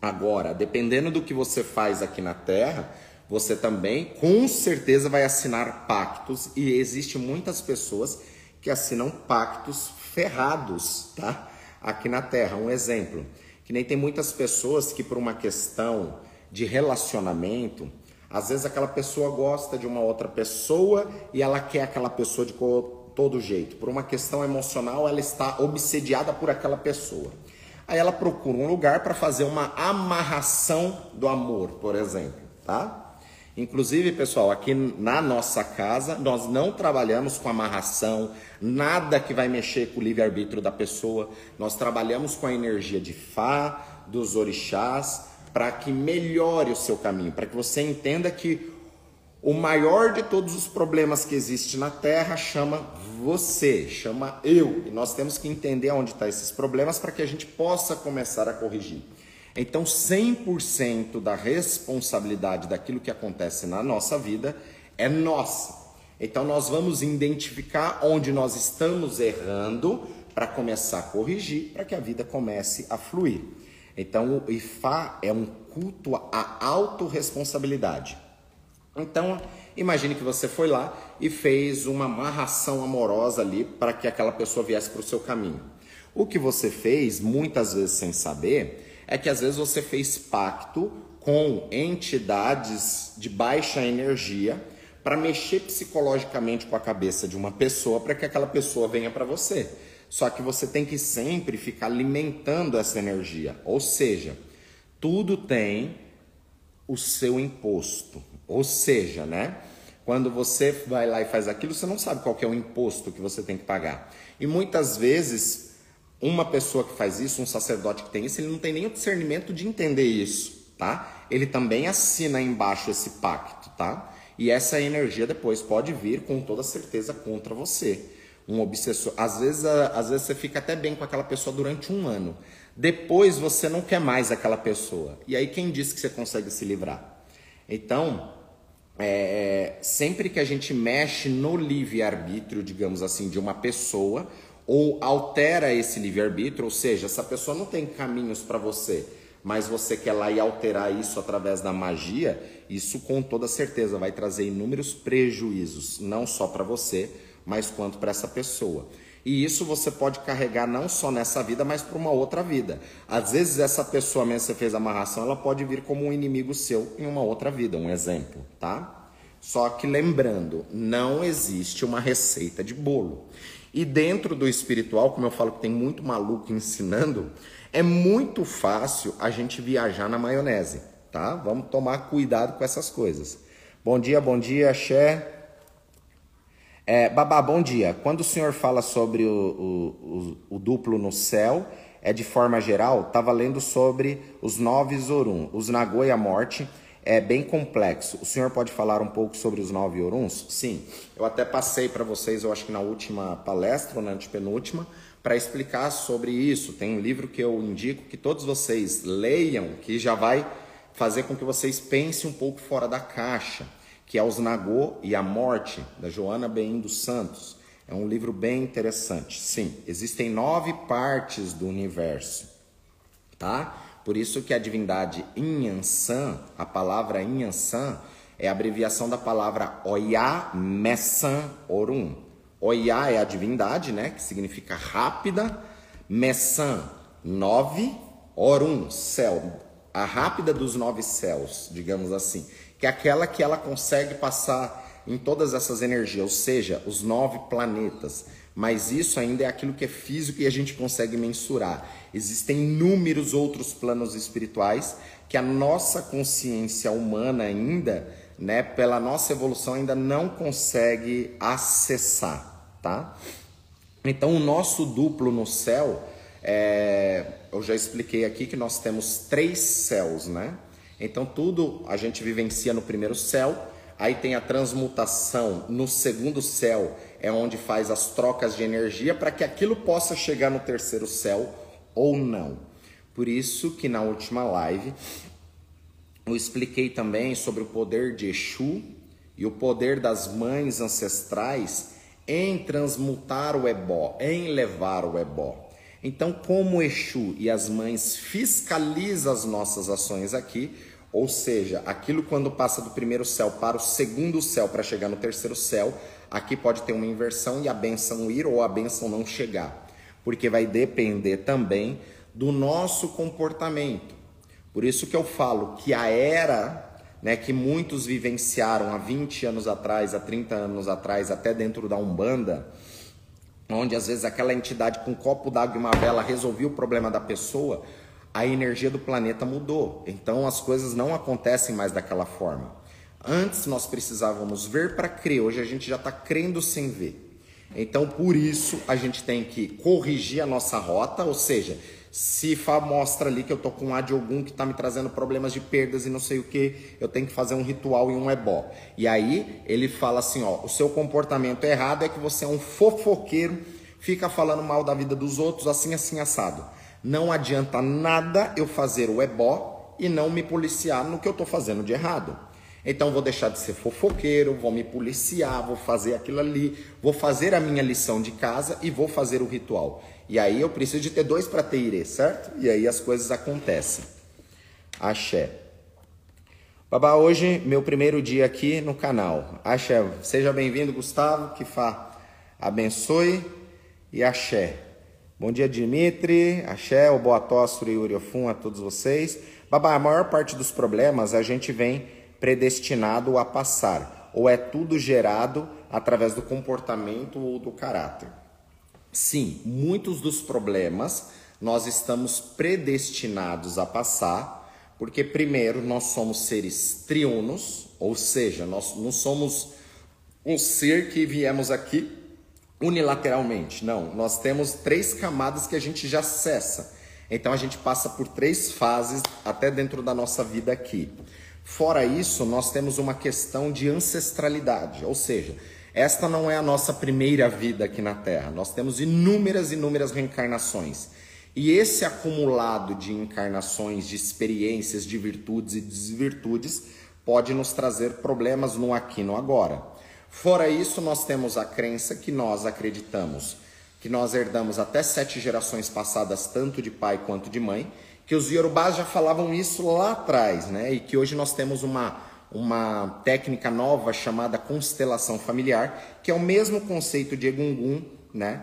Agora, dependendo do que você faz aqui na Terra, você também com certeza vai assinar pactos e existe muitas pessoas que assinam pactos ferrados, tá? Aqui na Terra, um exemplo, que nem tem muitas pessoas que por uma questão de relacionamento, às vezes aquela pessoa gosta de uma outra pessoa e ela quer aquela pessoa de todo jeito. Por uma questão emocional, ela está obsediada por aquela pessoa. Aí ela procura um lugar para fazer uma amarração do amor, por exemplo, tá? Inclusive, pessoal, aqui na nossa casa, nós não trabalhamos com amarração, nada que vai mexer com o livre-arbítrio da pessoa. Nós trabalhamos com a energia de Fá, dos orixás, para que melhore o seu caminho, para que você entenda que o maior de todos os problemas que existe na Terra chama você, chama eu. E nós temos que entender onde estão tá esses problemas para que a gente possa começar a corrigir. Então, 100% da responsabilidade daquilo que acontece na nossa vida é nossa. Então, nós vamos identificar onde nós estamos errando para começar a corrigir, para que a vida comece a fluir. Então, o Ifá é um culto à autorresponsabilidade. Então, imagine que você foi lá e fez uma amarração amorosa ali para que aquela pessoa viesse para o seu caminho. O que você fez, muitas vezes sem saber, é que às vezes você fez pacto com entidades de baixa energia para mexer psicologicamente com a cabeça de uma pessoa para que aquela pessoa venha para você. Só que você tem que sempre ficar alimentando essa energia. Ou seja, tudo tem o seu imposto. Ou seja, né? Quando você vai lá e faz aquilo, você não sabe qual é o imposto que você tem que pagar. E muitas vezes, uma pessoa que faz isso, um sacerdote que tem isso, ele não tem nem o discernimento de entender isso, tá? Ele também assina embaixo esse pacto, tá? E essa energia depois pode vir com toda certeza contra você um obsessor. Às vezes, às vezes você fica até bem com aquela pessoa durante um ano. Depois você não quer mais aquela pessoa. E aí quem disse que você consegue se livrar? Então, é, sempre que a gente mexe no livre-arbítrio, digamos assim, de uma pessoa, ou altera esse livre-arbítrio, ou seja, essa pessoa não tem caminhos para você, mas você quer lá e alterar isso através da magia, isso com toda certeza vai trazer inúmeros prejuízos, não só para você, mas quanto para essa pessoa. E isso você pode carregar não só nessa vida, mas para uma outra vida. Às vezes essa pessoa mesmo que você fez amarração, ela pode vir como um inimigo seu em uma outra vida, um exemplo, tá? Só que lembrando, não existe uma receita de bolo. E dentro do espiritual, como eu falo que tem muito maluco ensinando, é muito fácil a gente viajar na maionese, tá? Vamos tomar cuidado com essas coisas. Bom dia, bom dia, Xé. É, Babá, bom dia. Quando o senhor fala sobre o, o, o, o duplo no céu, é de forma geral? Estava lendo sobre os nove Zorum, os Nagô e a morte. É bem complexo. O senhor pode falar um pouco sobre os nove Oruns? Sim. Eu até passei para vocês, eu acho que na última palestra, ou na antepenúltima, para explicar sobre isso. Tem um livro que eu indico que todos vocês leiam, que já vai fazer com que vocês pensem um pouco fora da caixa que é Os Nagô e a Morte, da Joana Beim dos Santos. É um livro bem interessante. Sim, existem nove partes do universo, tá? Por isso que a divindade Inhansan, a palavra Inhansan, é a abreviação da palavra Oya Messan Orum. Oya é a divindade, né? Que significa rápida. Messan, nove. Orum, céu. A rápida dos nove céus, digamos assim que é aquela que ela consegue passar em todas essas energias, ou seja, os nove planetas. Mas isso ainda é aquilo que é físico e a gente consegue mensurar. Existem inúmeros outros planos espirituais que a nossa consciência humana ainda, né, pela nossa evolução ainda não consegue acessar, tá? Então o nosso duplo no céu, é, eu já expliquei aqui que nós temos três céus, né? Então tudo a gente vivencia no primeiro céu, aí tem a transmutação no segundo céu, é onde faz as trocas de energia para que aquilo possa chegar no terceiro céu ou não. Por isso que na última live eu expliquei também sobre o poder de Exu e o poder das mães ancestrais em transmutar o ebó, em levar o ebó. Então, como Exu e as mães fiscalizam as nossas ações aqui, ou seja, aquilo quando passa do primeiro céu para o segundo céu para chegar no terceiro céu, aqui pode ter uma inversão e a benção ir ou a benção não chegar, porque vai depender também do nosso comportamento. Por isso que eu falo que a era né, que muitos vivenciaram há 20 anos atrás, há 30 anos atrás, até dentro da Umbanda, onde às vezes aquela entidade com um copo d'água e uma vela resolvia o problema da pessoa, a energia do planeta mudou. Então as coisas não acontecem mais daquela forma. Antes nós precisávamos ver para crer, hoje a gente já está crendo sem ver. Então por isso a gente tem que corrigir a nossa rota, ou seja, se Fá mostra ali que eu tô com um de algum que está me trazendo problemas de perdas e não sei o que, eu tenho que fazer um ritual e um ebó. E aí ele fala assim, ó, o seu comportamento errado é que você é um fofoqueiro, fica falando mal da vida dos outros, assim, assim, assado. Não adianta nada eu fazer o ebó e não me policiar no que eu estou fazendo de errado. Então vou deixar de ser fofoqueiro, vou me policiar, vou fazer aquilo ali, vou fazer a minha lição de casa e vou fazer o ritual. E aí eu preciso de ter dois para ter irê, certo? E aí as coisas acontecem. Axé. Babá, hoje meu primeiro dia aqui no canal. Axé, seja bem-vindo, Gustavo, que Fá abençoe e axé. Bom dia, Dimitri, Axé, o Boatóstro e Uriofum a todos vocês. Babá, a maior parte dos problemas a gente vem predestinado a passar, ou é tudo gerado através do comportamento ou do caráter. Sim, muitos dos problemas nós estamos predestinados a passar, porque primeiro nós somos seres triunos, ou seja, nós não somos um ser que viemos aqui unilateralmente. Não, nós temos três camadas que a gente já cessa. Então a gente passa por três fases até dentro da nossa vida aqui. Fora isso, nós temos uma questão de ancestralidade, ou seja, esta não é a nossa primeira vida aqui na Terra. Nós temos inúmeras, inúmeras reencarnações. E esse acumulado de encarnações, de experiências, de virtudes e desvirtudes pode nos trazer problemas no aqui no agora. Fora isso, nós temos a crença que nós acreditamos, que nós herdamos até sete gerações passadas, tanto de pai quanto de mãe, que os Yorubás já falavam isso lá atrás, né? E que hoje nós temos uma, uma técnica nova chamada constelação familiar, que é o mesmo conceito de Egungun, né?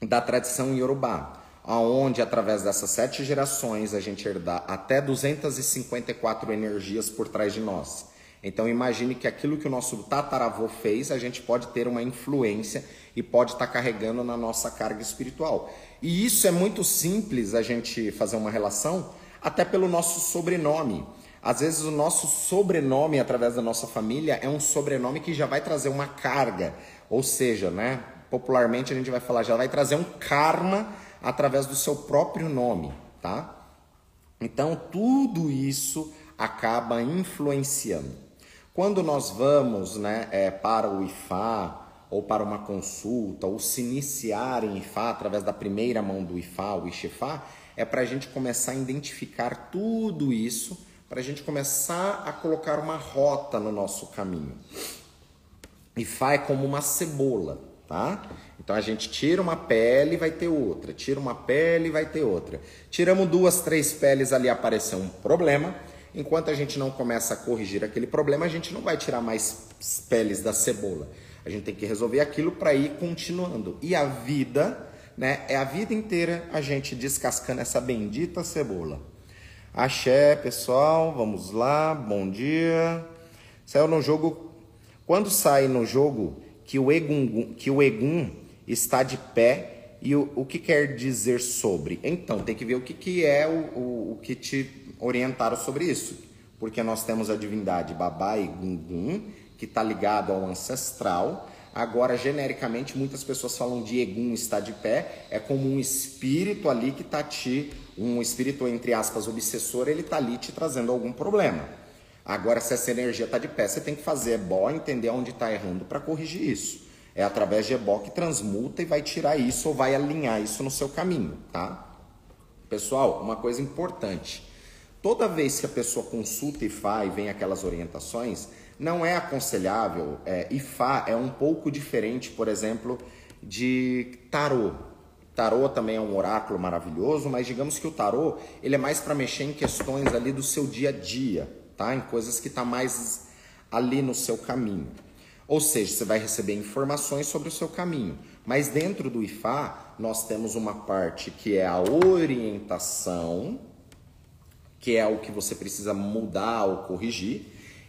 Da tradição Yorubá, aonde através dessas sete gerações a gente herda até 254 energias por trás de nós. Então imagine que aquilo que o nosso tataravô fez, a gente pode ter uma influência e pode estar tá carregando na nossa carga espiritual. E isso é muito simples a gente fazer uma relação, até pelo nosso sobrenome. Às vezes o nosso sobrenome através da nossa família é um sobrenome que já vai trazer uma carga, ou seja, né, popularmente a gente vai falar já vai trazer um karma através do seu próprio nome, tá? Então tudo isso acaba influenciando. Quando nós vamos né, é, para o IFA ou para uma consulta ou se iniciar em IFA através da primeira mão do IFA, o IXEFA, é para a gente começar a identificar tudo isso, para a gente começar a colocar uma rota no nosso caminho. IFA é como uma cebola, tá? Então a gente tira uma pele, vai ter outra, tira uma pele, vai ter outra. Tiramos duas, três peles ali, apareceu um problema Enquanto a gente não começa a corrigir aquele problema, a gente não vai tirar mais peles da cebola. A gente tem que resolver aquilo para ir continuando. E a vida, né, é a vida inteira a gente descascando essa bendita cebola. Axé, pessoal, vamos lá, bom dia. Saiu no jogo. Quando sai no jogo que o Egum, que o Egum está de pé e o, o que quer dizer sobre? Então, tem que ver o que, que é o, o, o que te orientaram sobre isso, porque nós temos a divindade Babá e Gungun, que está ligado ao ancestral. Agora, genericamente, muitas pessoas falam de Egum está de pé, é como um espírito ali que está te, um espírito, entre aspas, obsessor, ele está ali te trazendo algum problema. Agora, se essa energia está de pé, você tem que fazer ebó, entender onde está errando para corrigir isso. É através de ebó que transmuta e vai tirar isso ou vai alinhar isso no seu caminho, tá? Pessoal, uma coisa importante. Toda vez que a pessoa consulta IFA e vem aquelas orientações, não é aconselhável. É, IFA é um pouco diferente, por exemplo, de tarô. Tarô também é um oráculo maravilhoso, mas digamos que o tarô ele é mais para mexer em questões ali do seu dia a dia, tá? Em coisas que tá mais ali no seu caminho. Ou seja, você vai receber informações sobre o seu caminho. Mas dentro do IFA, nós temos uma parte que é a orientação, que é o que você precisa mudar ou corrigir,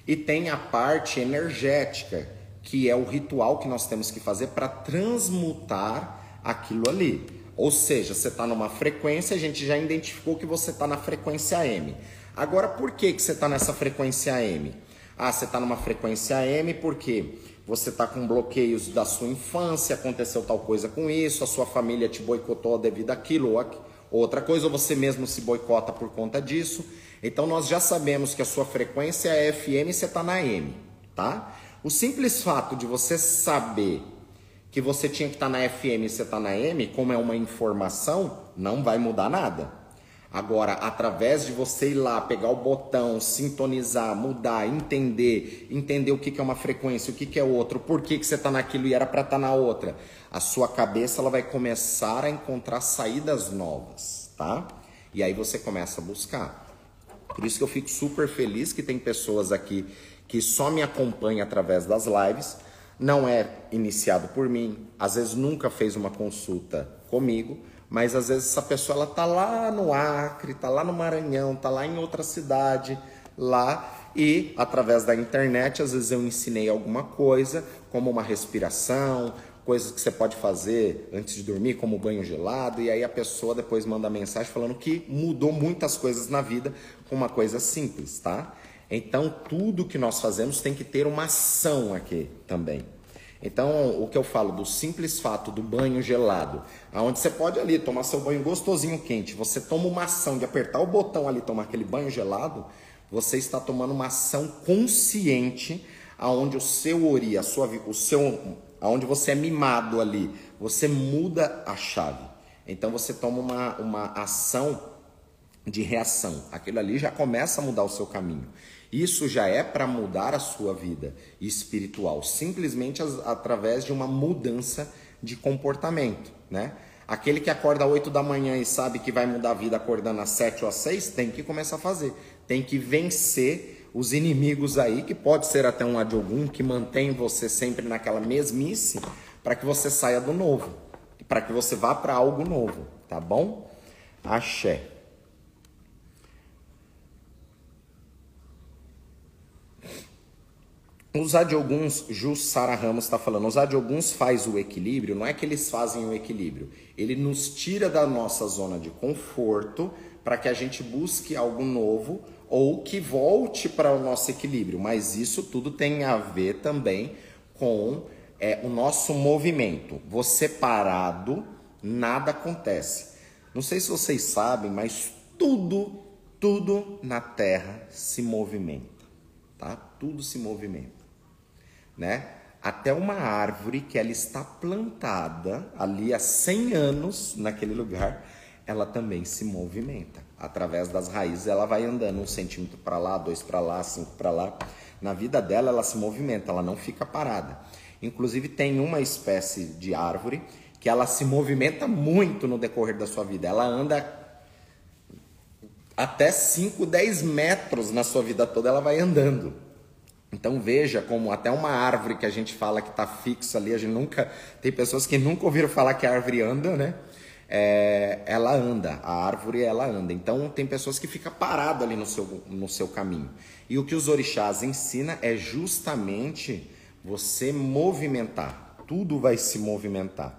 e tem a parte energética, que é o ritual que nós temos que fazer para transmutar aquilo ali. Ou seja, você está numa frequência, a gente já identificou que você está na frequência M. Agora, por que, que você está nessa frequência M? Ah, você está numa frequência M porque você está com bloqueios da sua infância, aconteceu tal coisa com isso, a sua família te boicotou devido àquilo ou aquilo outra coisa, ou você mesmo se boicota por conta disso. Então nós já sabemos que a sua frequência é FM e você está na M, tá? O simples fato de você saber que você tinha que estar tá na FM e você está na M, como é uma informação, não vai mudar nada. Agora, através de você ir lá, pegar o botão, sintonizar, mudar, entender, entender o que, é uma frequência, o que, é outro, por que, que você está naquilo e era para estar tá na outra, a sua cabeça ela vai começar a encontrar saídas novas, tá? E aí você começa a buscar. Por isso que eu fico super feliz que tem pessoas aqui que só me acompanham através das lives, não é iniciado por mim, às vezes nunca fez uma consulta comigo, mas às vezes essa pessoa ela tá lá no Acre, tá lá no Maranhão, tá lá em outra cidade, lá e através da internet às vezes eu ensinei alguma coisa, como uma respiração, coisas que você pode fazer antes de dormir, como banho gelado, e aí a pessoa depois manda mensagem falando que mudou muitas coisas na vida com uma coisa simples, tá? Então tudo que nós fazemos tem que ter uma ação aqui também. Então, o que eu falo do simples fato do banho gelado, aonde você pode ali tomar seu banho gostosinho quente, você toma uma ação de apertar o botão ali tomar aquele banho gelado, você está tomando uma ação consciente aonde o seu ori, a sua o seu aonde você é mimado ali, você muda a chave. Então você toma uma, uma ação de reação. Aquilo ali já começa a mudar o seu caminho. Isso já é para mudar a sua vida espiritual, simplesmente através de uma mudança de comportamento, né? Aquele que acorda às 8 da manhã e sabe que vai mudar a vida acordando às 7 ou às 6, tem que começar a fazer. Tem que vencer os inimigos aí, que pode ser até um adjogum, que mantém você sempre naquela mesmice, para que você saia do novo, para que você vá para algo novo, tá bom? Axé. Os adioguns, Jus Sara Ramos está falando, os adioguns faz o equilíbrio, não é que eles fazem o equilíbrio, ele nos tira da nossa zona de conforto para que a gente busque algo novo ou que volte para o nosso equilíbrio, mas isso tudo tem a ver também com é, o nosso movimento. Você parado, nada acontece. Não sei se vocês sabem, mas tudo, tudo na Terra se movimenta, tá? Tudo se movimenta né? Até uma árvore que ela está plantada ali há 100 anos naquele lugar, ela também se movimenta. Através das raízes, ela vai andando um centímetro para lá, dois para lá, cinco para lá. Na vida dela, ela se movimenta, ela não fica parada. Inclusive, tem uma espécie de árvore que ela se movimenta muito no decorrer da sua vida. Ela anda até 5, 10 metros na sua vida toda, ela vai andando. Então veja como até uma árvore que a gente fala que está fixa ali, a gente nunca tem pessoas que nunca ouviram falar que a árvore anda, né? É, ela anda, a árvore ela anda. Então tem pessoas que ficam parado ali no seu, no seu caminho. E o que os orixás ensina é justamente você movimentar. Tudo vai se movimentar.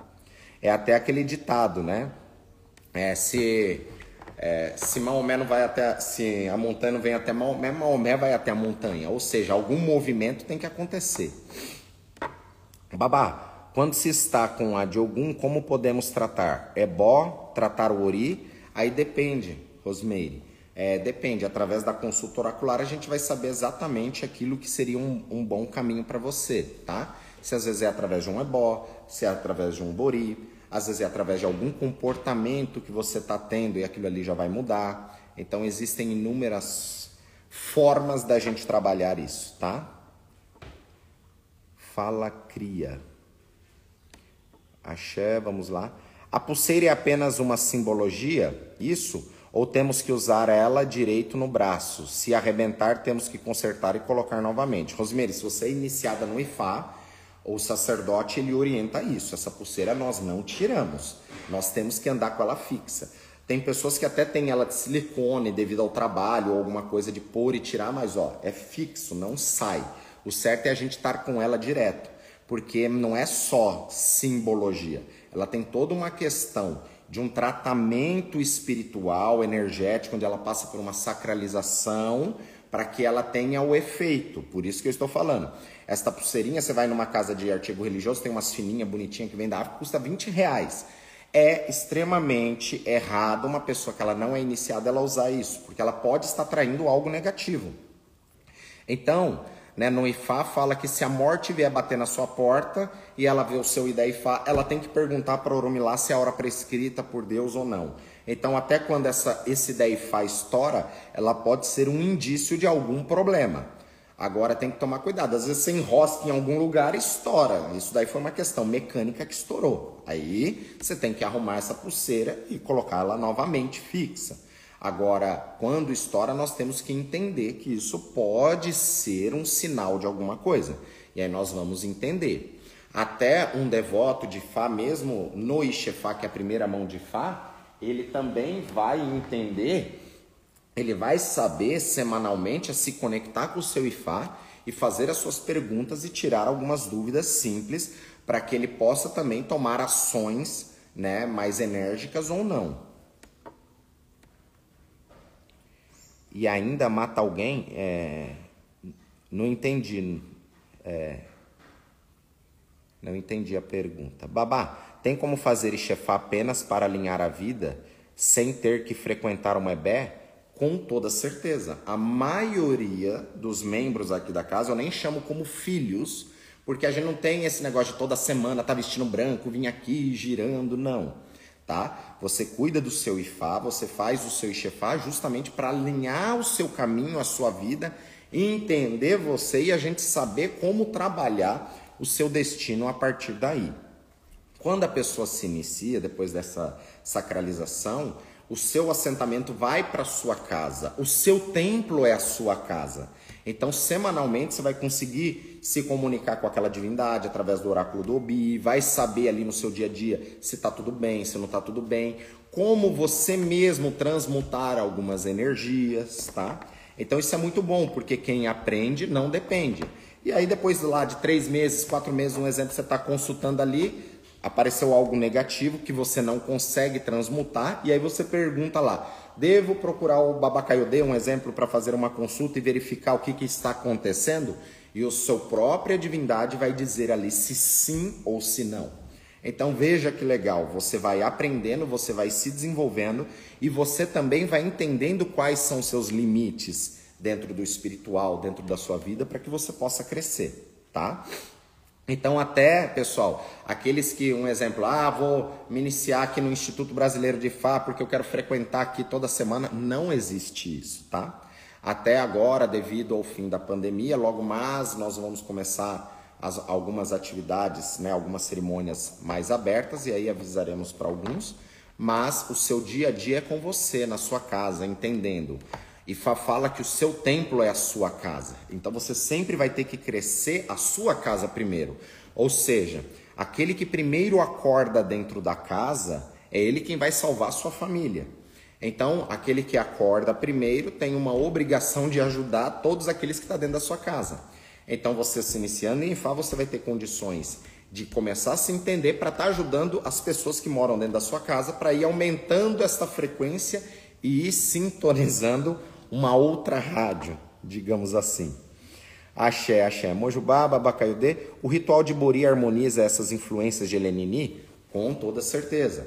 É até aquele ditado, né? É, se é, se Maomé não vai até, se a montanha não vem até Maomé, Maomé vai até a montanha. Ou seja, algum movimento tem que acontecer. Babá, quando se está com a de algum, como podemos tratar? É bó tratar o ori? Aí depende, Rosmeire. É, depende, através da consulta oracular a gente vai saber exatamente aquilo que seria um, um bom caminho para você, tá? Se às vezes é através de um ebó, se é através de um bori, às vezes é através de algum comportamento que você está tendo e aquilo ali já vai mudar. Então existem inúmeras formas da gente trabalhar isso, tá? Fala cria. Axé, vamos lá. A pulseira é apenas uma simbologia? Isso? Ou temos que usar ela direito no braço? Se arrebentar, temos que consertar e colocar novamente. Rosemary, se você é iniciada no IFA, o sacerdote ele orienta isso. Essa pulseira nós não tiramos. Nós temos que andar com ela fixa. Tem pessoas que até têm ela de silicone devido ao trabalho ou alguma coisa de pôr e tirar, mas ó, é fixo, não sai. O certo é a gente estar com ela direto, porque não é só simbologia. Ela tem toda uma questão de um tratamento espiritual, energético, onde ela passa por uma sacralização para que ela tenha o efeito. Por isso que eu estou falando. Esta pulseirinha, você vai numa casa de artigo religioso, tem umas fininhas bonitinhas que vem da África, custa 20 reais. É extremamente errado uma pessoa que ela não é iniciada ela usar isso, porque ela pode estar traindo algo negativo. Então, né, no Ifá fala que se a morte vier bater na sua porta e ela vê o seu Ida Ifá, ela tem que perguntar para Oromilá se é a hora prescrita por Deus ou não. Então, até quando essa, esse DEIFA estoura, ela pode ser um indício de algum problema. Agora tem que tomar cuidado. Às vezes você enrosca em algum lugar e estoura. Isso daí foi uma questão mecânica que estourou. Aí você tem que arrumar essa pulseira e colocá-la novamente fixa. Agora, quando estoura, nós temos que entender que isso pode ser um sinal de alguma coisa. E aí nós vamos entender. Até um devoto de Fá, mesmo no Ixefá, que é a primeira mão de Fá, ele também vai entender, ele vai saber semanalmente a se conectar com o seu IFA e fazer as suas perguntas e tirar algumas dúvidas simples para que ele possa também tomar ações né, mais enérgicas ou não. E ainda mata alguém? É... Não entendi. É... Não entendi a pergunta. Babá, tem como fazer Ixefá apenas para alinhar a vida, sem ter que frequentar uma ebé? Com toda certeza. A maioria dos membros aqui da casa eu nem chamo como filhos, porque a gente não tem esse negócio de toda semana tá vestindo branco, vir aqui girando, não. tá? Você cuida do seu Ifá, você faz o seu Ixefá justamente para alinhar o seu caminho, a sua vida, entender você e a gente saber como trabalhar o seu destino a partir daí. Quando a pessoa se inicia depois dessa sacralização, o seu assentamento vai para sua casa, o seu templo é a sua casa. Então, semanalmente, você vai conseguir se comunicar com aquela divindade através do oráculo do Obi, vai saber ali no seu dia a dia se está tudo bem, se não está tudo bem, como você mesmo transmutar algumas energias, tá? Então, isso é muito bom, porque quem aprende não depende. E aí, depois lá de três meses, quatro meses, um exemplo, você está consultando ali, apareceu algo negativo que você não consegue transmutar, e aí você pergunta lá: devo procurar o Babacaiodê, um exemplo, para fazer uma consulta e verificar o que, que está acontecendo? E o seu própria divindade vai dizer ali se sim ou se não. Então veja que legal, você vai aprendendo, você vai se desenvolvendo e você também vai entendendo quais são seus limites dentro do espiritual, dentro da sua vida, para que você possa crescer, tá? Então, até, pessoal, aqueles que, um exemplo, ah, vou me iniciar aqui no Instituto Brasileiro de Fá porque eu quero frequentar aqui toda semana, não existe isso, tá? Até agora, devido ao fim da pandemia, logo mais nós vamos começar as, algumas atividades, né, algumas cerimônias mais abertas e aí avisaremos para alguns, mas o seu dia a dia é com você, na sua casa, entendendo e fala que o seu templo é a sua casa. Então você sempre vai ter que crescer a sua casa primeiro. Ou seja, aquele que primeiro acorda dentro da casa é ele quem vai salvar a sua família. Então, aquele que acorda primeiro tem uma obrigação de ajudar todos aqueles que estão tá dentro da sua casa. Então, você se iniciando em Fá, você vai ter condições de começar a se entender para estar tá ajudando as pessoas que moram dentro da sua casa para ir aumentando essa frequência e ir sintonizando uma outra rádio, digamos assim. Axé, axé, Mojubá, Babacaiudê. O ritual de Bori harmoniza essas influências de Elenini? Com toda certeza.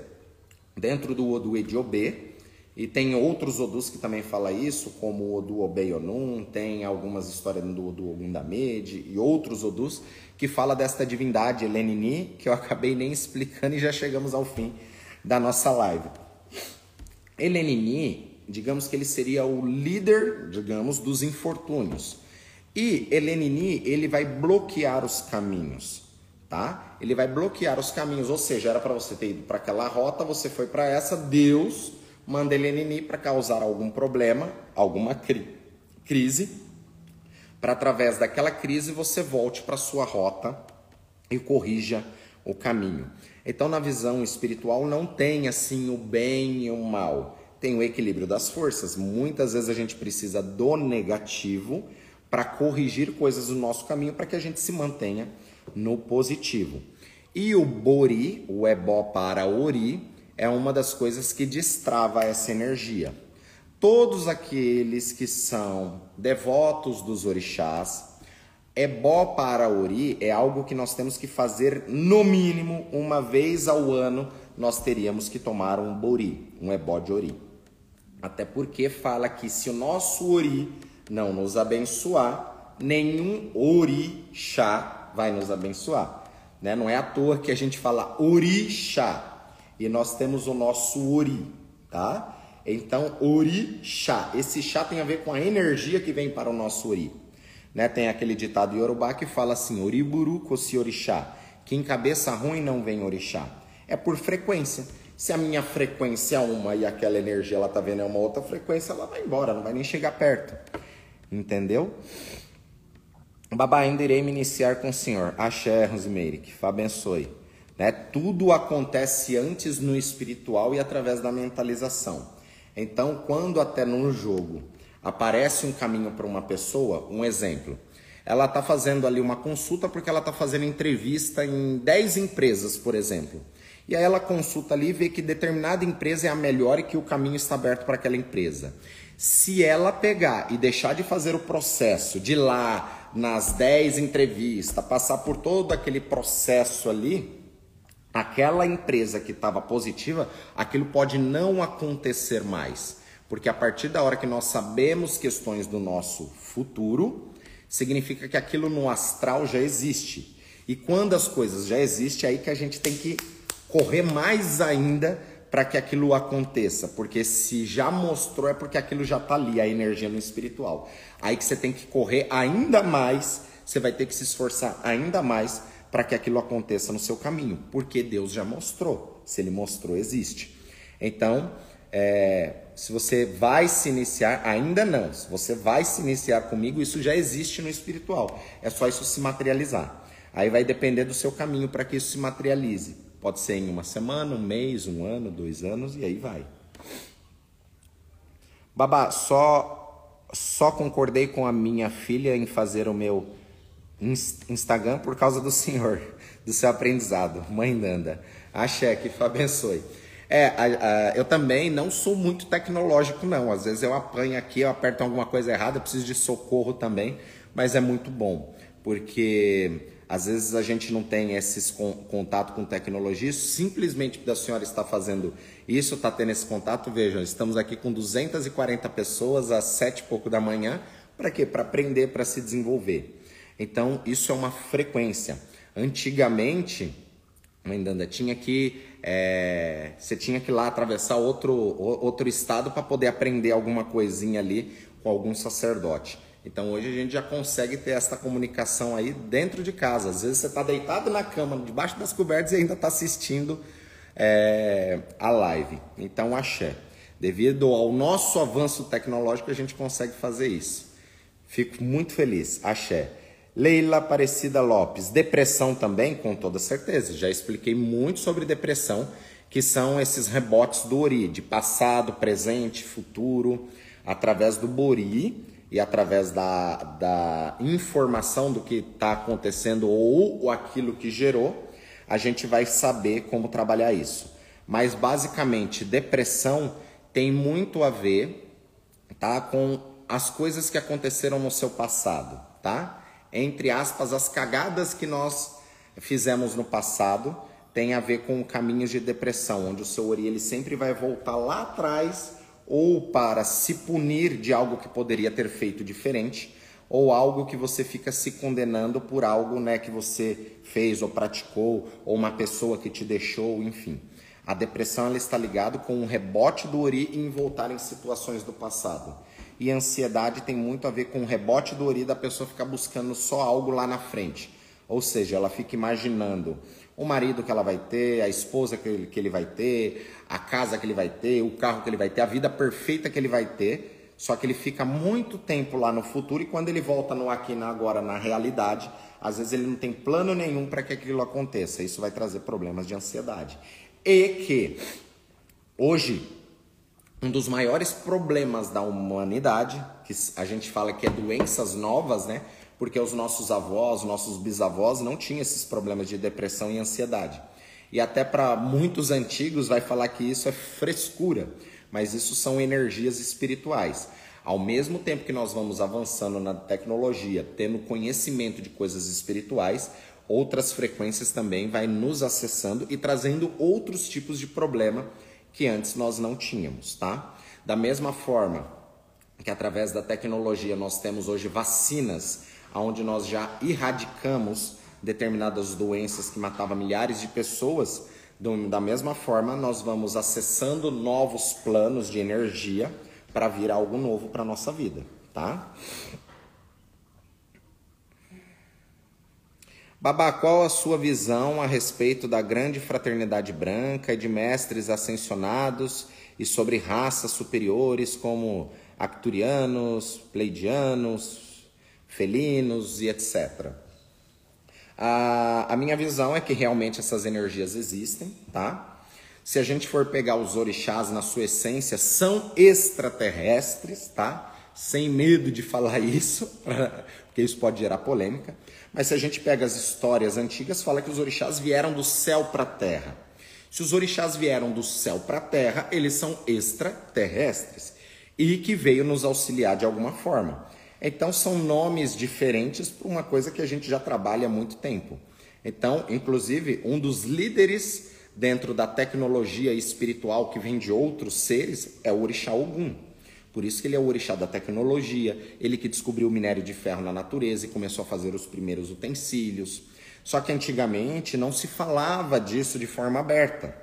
Dentro do Odu Ediobê, e tem outros Odus que também fala isso, como o Odu Obeyonun, tem algumas histórias do Odu Ogundamed e outros Odus que fala desta divindade Elenini, que eu acabei nem explicando e já chegamos ao fim da nossa live. Elenini digamos que ele seria o líder, digamos, dos infortúnios. E Elenini, ele vai bloquear os caminhos, tá? Ele vai bloquear os caminhos, ou seja, era para você ter ido para aquela rota, você foi para essa, Deus manda Elenini para causar algum problema, alguma cri crise, para através daquela crise você volte para sua rota e corrija o caminho. Então, na visão espiritual, não tem assim o bem e o mal tem o equilíbrio das forças. Muitas vezes a gente precisa do negativo para corrigir coisas do nosso caminho para que a gente se mantenha no positivo. E o Bori, o Ebó para Ori, é uma das coisas que destrava essa energia. Todos aqueles que são devotos dos orixás, Ebó para Ori é algo que nós temos que fazer no mínimo uma vez ao ano. Nós teríamos que tomar um Bori, um Ebó de Ori. Até porque fala que se o nosso ori não nos abençoar, nenhum orixá vai nos abençoar. Né? Não é à toa que a gente fala orixá e nós temos o nosso ori, tá? Então, orixá. Esse chá tem a ver com a energia que vem para o nosso ori. Né? Tem aquele ditado yorubá que fala assim: oriburu kosi orixá. Que em cabeça ruim não vem orixá. É por frequência. Se a minha frequência é uma e aquela energia ela tá vendo é uma outra frequência, ela vai embora, não vai nem chegar perto. Entendeu? Babá, ainda irei me iniciar com o senhor. Axé, Rosimeire, que abençoe. Né? Tudo acontece antes no espiritual e através da mentalização. Então, quando até no jogo aparece um caminho para uma pessoa, um exemplo, ela está fazendo ali uma consulta porque ela está fazendo entrevista em 10 empresas, por exemplo. E aí ela consulta ali e vê que determinada empresa é a melhor e que o caminho está aberto para aquela empresa. Se ela pegar e deixar de fazer o processo de lá nas 10 entrevistas, passar por todo aquele processo ali, aquela empresa que estava positiva, aquilo pode não acontecer mais. Porque a partir da hora que nós sabemos questões do nosso futuro, significa que aquilo no astral já existe. E quando as coisas já existem, é aí que a gente tem que correr mais ainda para que aquilo aconteça, porque se já mostrou é porque aquilo já está ali, a energia no espiritual. Aí que você tem que correr ainda mais, você vai ter que se esforçar ainda mais para que aquilo aconteça no seu caminho, porque Deus já mostrou. Se Ele mostrou, existe. Então, é, se você vai se iniciar, ainda não. Se você vai se iniciar comigo, isso já existe no espiritual. É só isso se materializar. Aí vai depender do seu caminho para que isso se materialize. Pode ser em uma semana, um mês, um ano, dois anos e aí vai. Babá, só só concordei com a minha filha em fazer o meu Instagram por causa do senhor, do seu aprendizado. Mãe Nanda. Axé, que abençoe. É, a, a, eu também não sou muito tecnológico, não. Às vezes eu apanho aqui, eu aperto alguma coisa errada, eu preciso de socorro também, mas é muito bom, porque às vezes a gente não tem esse contato com tecnologia, simplesmente da senhora está fazendo isso, está tendo esse contato. Vejam, estamos aqui com 240 pessoas às sete e pouco da manhã. Para quê? Para aprender, para se desenvolver. Então, isso é uma frequência. Antigamente, Mendanda, tinha que é, você tinha que ir lá atravessar outro, outro estado para poder aprender alguma coisinha ali com algum sacerdote. Então hoje a gente já consegue ter essa comunicação aí dentro de casa. Às vezes você está deitado na cama, debaixo das cobertas e ainda está assistindo é, a live. Então axé. Devido ao nosso avanço tecnológico, a gente consegue fazer isso. Fico muito feliz. Axé. Leila Aparecida Lopes. Depressão também, com toda certeza. Já expliquei muito sobre depressão, que são esses rebotes do Ori, de passado, presente, futuro, através do Bori e através da, da informação do que está acontecendo ou aquilo que gerou, a gente vai saber como trabalhar isso. Mas basicamente, depressão tem muito a ver, tá, com as coisas que aconteceram no seu passado, tá? Entre aspas, as cagadas que nós fizemos no passado tem a ver com caminhos de depressão, onde o seu ori ele sempre vai voltar lá atrás ou para se punir de algo que poderia ter feito diferente, ou algo que você fica se condenando por algo né, que você fez ou praticou, ou uma pessoa que te deixou, enfim. A depressão ela está ligada com um rebote do ori em voltar em situações do passado. E a ansiedade tem muito a ver com o rebote do ori da pessoa ficar buscando só algo lá na frente. Ou seja, ela fica imaginando o marido que ela vai ter, a esposa que ele, que ele vai ter, a casa que ele vai ter, o carro que ele vai ter, a vida perfeita que ele vai ter. Só que ele fica muito tempo lá no futuro e quando ele volta no aqui na agora, na realidade, às vezes ele não tem plano nenhum para que aquilo aconteça. Isso vai trazer problemas de ansiedade. E que hoje um dos maiores problemas da humanidade, que a gente fala que é doenças novas, né? Porque os nossos avós, nossos bisavós não tinham esses problemas de depressão e ansiedade. E até para muitos antigos vai falar que isso é frescura, mas isso são energias espirituais. Ao mesmo tempo que nós vamos avançando na tecnologia, tendo conhecimento de coisas espirituais, outras frequências também vai nos acessando e trazendo outros tipos de problema que antes nós não tínhamos, tá? Da mesma forma que através da tecnologia nós temos hoje vacinas onde nós já erradicamos determinadas doenças que matavam milhares de pessoas, da mesma forma nós vamos acessando novos planos de energia para vir algo novo para nossa vida, tá? Babá, qual a sua visão a respeito da grande fraternidade branca e de mestres ascensionados e sobre raças superiores como acturianos, pleidianos, felinos e etc. A, a minha visão é que realmente essas energias existem, tá? Se a gente for pegar os orixás na sua essência, são extraterrestres, tá? Sem medo de falar isso, porque isso pode gerar polêmica. Mas se a gente pega as histórias antigas, fala que os orixás vieram do céu para a terra. Se os orixás vieram do céu para a terra, eles são extraterrestres e que veio nos auxiliar de alguma forma. Então são nomes diferentes para uma coisa que a gente já trabalha há muito tempo. Então, inclusive, um dos líderes dentro da tecnologia espiritual que vem de outros seres é o Orixá Ogum. Por isso que ele é o orixá da tecnologia, ele que descobriu o minério de ferro na natureza e começou a fazer os primeiros utensílios. Só que antigamente não se falava disso de forma aberta.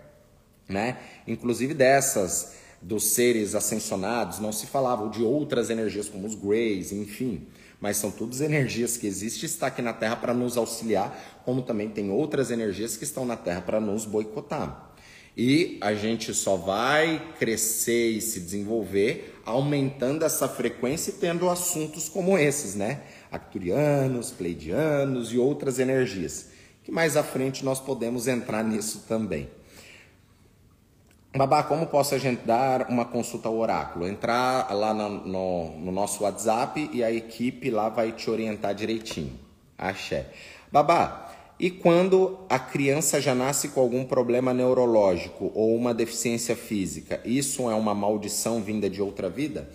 né? Inclusive dessas dos seres ascensionados, não se falava de outras energias como os Greys, enfim. Mas são todas energias que existem está aqui na Terra para nos auxiliar, como também tem outras energias que estão na Terra para nos boicotar. E a gente só vai crescer e se desenvolver aumentando essa frequência e tendo assuntos como esses, né? Acturianos, pleidianos e outras energias. Que mais à frente nós podemos entrar nisso também. Babá, como posso agendar uma consulta ao oráculo? Entrar lá no, no, no, nosso WhatsApp e a equipe lá vai te orientar direitinho. Axé. Babá, e quando a criança já nasce com algum problema neurológico ou uma deficiência física, isso é uma maldição vinda de outra vida?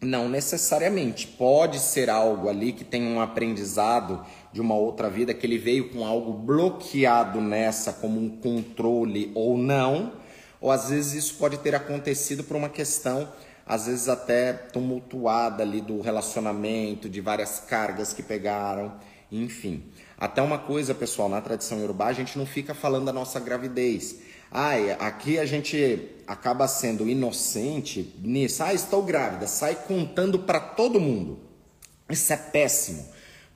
Não necessariamente. Pode ser algo ali que tem um aprendizado de uma outra vida, que ele veio com algo bloqueado nessa, como um controle ou não ou às vezes isso pode ter acontecido por uma questão, às vezes até tumultuada ali do relacionamento, de várias cargas que pegaram, enfim. Até uma coisa, pessoal, na tradição iorubá, a gente não fica falando da nossa gravidez. Ai, aqui a gente acaba sendo inocente nisso. Ah, estou grávida. Sai contando para todo mundo. Isso é péssimo.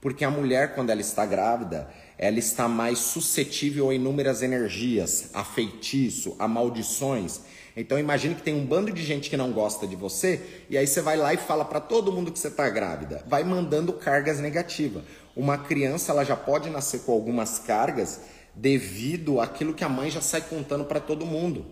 Porque a mulher, quando ela está grávida, ela está mais suscetível a inúmeras energias, a feitiço, a maldições. Então imagine que tem um bando de gente que não gosta de você e aí você vai lá e fala para todo mundo que você está grávida, vai mandando cargas negativas. Uma criança ela já pode nascer com algumas cargas devido àquilo que a mãe já sai contando para todo mundo.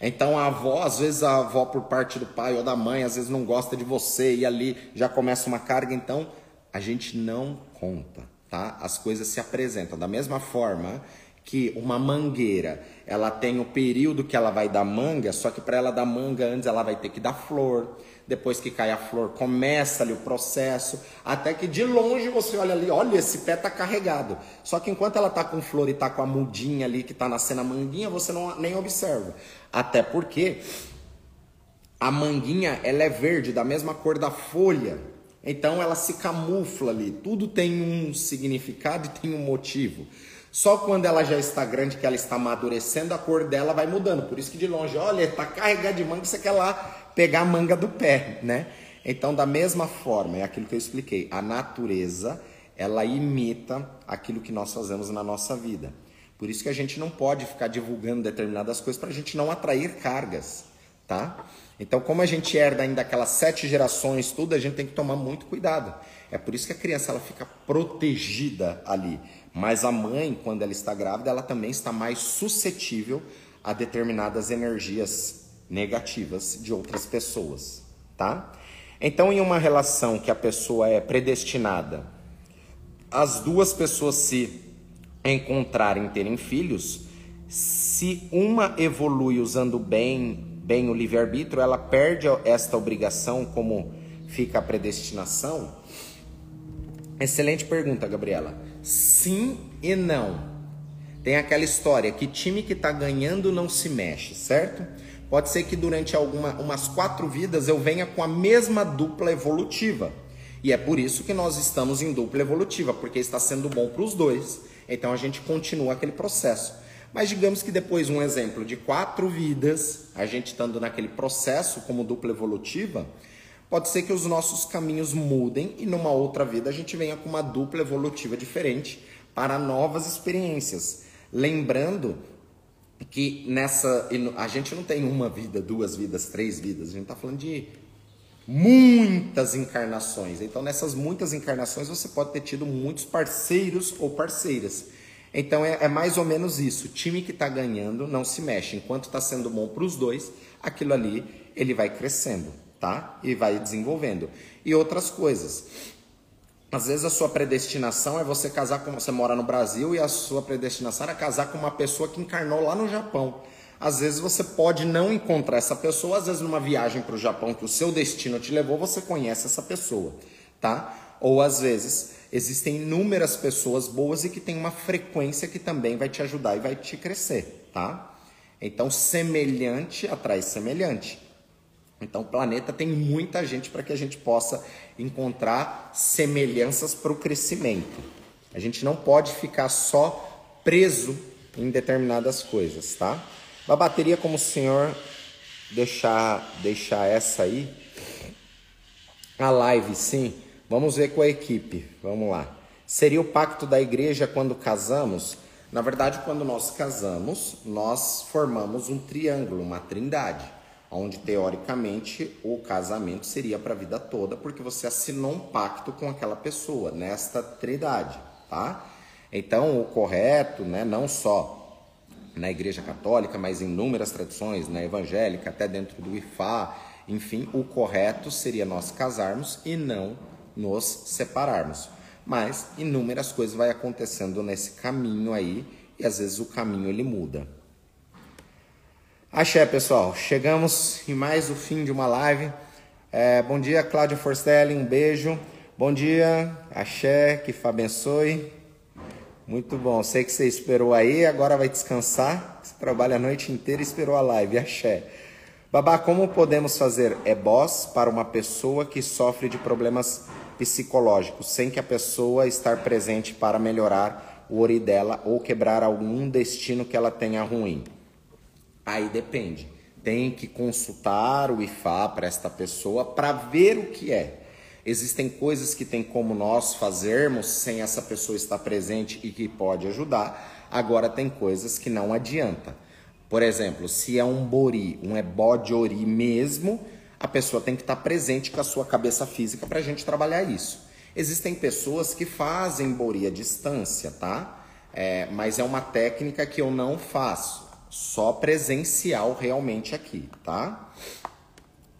Então a avó, às vezes a avó por parte do pai ou da mãe, às vezes não gosta de você e ali já começa uma carga, então a gente não conta tá? As coisas se apresentam da mesma forma que uma mangueira, ela tem o período que ela vai dar manga, só que para ela dar manga antes ela vai ter que dar flor. Depois que cai a flor, começa ali o processo, até que de longe você olha ali, olha esse pé tá carregado. Só que enquanto ela tá com flor e tá com a mudinha ali que tá nascendo a manguinha, você não nem observa. Até porque a manguinha ela é verde, da mesma cor da folha. Então ela se camufla ali. Tudo tem um significado e tem um motivo. Só quando ela já está grande, que ela está amadurecendo, a cor dela vai mudando. Por isso que de longe, olha, está carregada de manga, você quer lá pegar a manga do pé, né? Então, da mesma forma, é aquilo que eu expliquei. A natureza, ela imita aquilo que nós fazemos na nossa vida. Por isso que a gente não pode ficar divulgando determinadas coisas para a gente não atrair cargas, tá? Então, como a gente herda ainda aquelas sete gerações, tudo, a gente tem que tomar muito cuidado. É por isso que a criança ela fica protegida ali. Mas a mãe, quando ela está grávida, ela também está mais suscetível a determinadas energias negativas de outras pessoas, tá? Então, em uma relação que a pessoa é predestinada, as duas pessoas se encontrarem terem filhos, se uma evolui usando bem bem o livre-arbítrio, ela perde esta obrigação como fica a predestinação? Excelente pergunta, Gabriela. Sim e não. Tem aquela história que time que está ganhando não se mexe, certo? Pode ser que durante alguma, umas quatro vidas eu venha com a mesma dupla evolutiva. E é por isso que nós estamos em dupla evolutiva, porque está sendo bom para os dois. Então a gente continua aquele processo. Mas digamos que depois, um exemplo de quatro vidas, a gente estando naquele processo como dupla evolutiva, pode ser que os nossos caminhos mudem e numa outra vida a gente venha com uma dupla evolutiva diferente para novas experiências. Lembrando que nessa. A gente não tem uma vida, duas vidas, três vidas, a gente está falando de muitas encarnações. Então, nessas muitas encarnações, você pode ter tido muitos parceiros ou parceiras. Então é, é, mais ou menos isso. O time que está ganhando não se mexe. Enquanto está sendo bom para os dois, aquilo ali ele vai crescendo, tá? E vai desenvolvendo. E outras coisas. Às vezes a sua predestinação é você casar com. Você mora no Brasil e a sua predestinação é casar com uma pessoa que encarnou lá no Japão. Às vezes você pode não encontrar essa pessoa, às vezes numa viagem para o Japão que o seu destino te levou, você conhece essa pessoa, tá? Ou às vezes existem inúmeras pessoas boas e que tem uma frequência que também vai te ajudar e vai te crescer, tá? Então, semelhante atrai semelhante. Então, o planeta tem muita gente para que a gente possa encontrar semelhanças para o crescimento. A gente não pode ficar só preso em determinadas coisas, tá? Uma bateria como o senhor deixar, deixar essa aí. A live, sim. Vamos ver com a equipe. Vamos lá. Seria o pacto da igreja quando casamos? Na verdade, quando nós casamos, nós formamos um triângulo, uma trindade, onde teoricamente o casamento seria para a vida toda, porque você assinou um pacto com aquela pessoa nesta trindade, tá? Então, o correto, né, não só na Igreja Católica, mas em inúmeras tradições, na evangélica, até dentro do IFA, enfim, o correto seria nós casarmos e não nos separarmos. Mas inúmeras coisas vai acontecendo nesse caminho aí e às vezes o caminho ele muda. Axé, pessoal. Chegamos em mais o fim de uma live. É, bom dia, Cláudia Forstelli. Um beijo. Bom dia, Axé. Que Fá abençoe. Muito bom. Sei que você esperou aí, agora vai descansar. Você trabalha a noite inteira e esperou a live. Axé. Babá, como podemos fazer ebós para uma pessoa que sofre de problemas psicológicos, sem que a pessoa estar presente para melhorar o ori dela ou quebrar algum destino que ela tenha ruim? Aí depende. Tem que consultar o IFA para esta pessoa para ver o que é. Existem coisas que tem como nós fazermos sem essa pessoa estar presente e que pode ajudar. Agora tem coisas que não adianta. Por exemplo, se é um bori, um ebó de ori mesmo, a pessoa tem que estar presente com a sua cabeça física para a gente trabalhar isso. Existem pessoas que fazem bori à distância, tá? É, mas é uma técnica que eu não faço, só presencial realmente aqui, tá?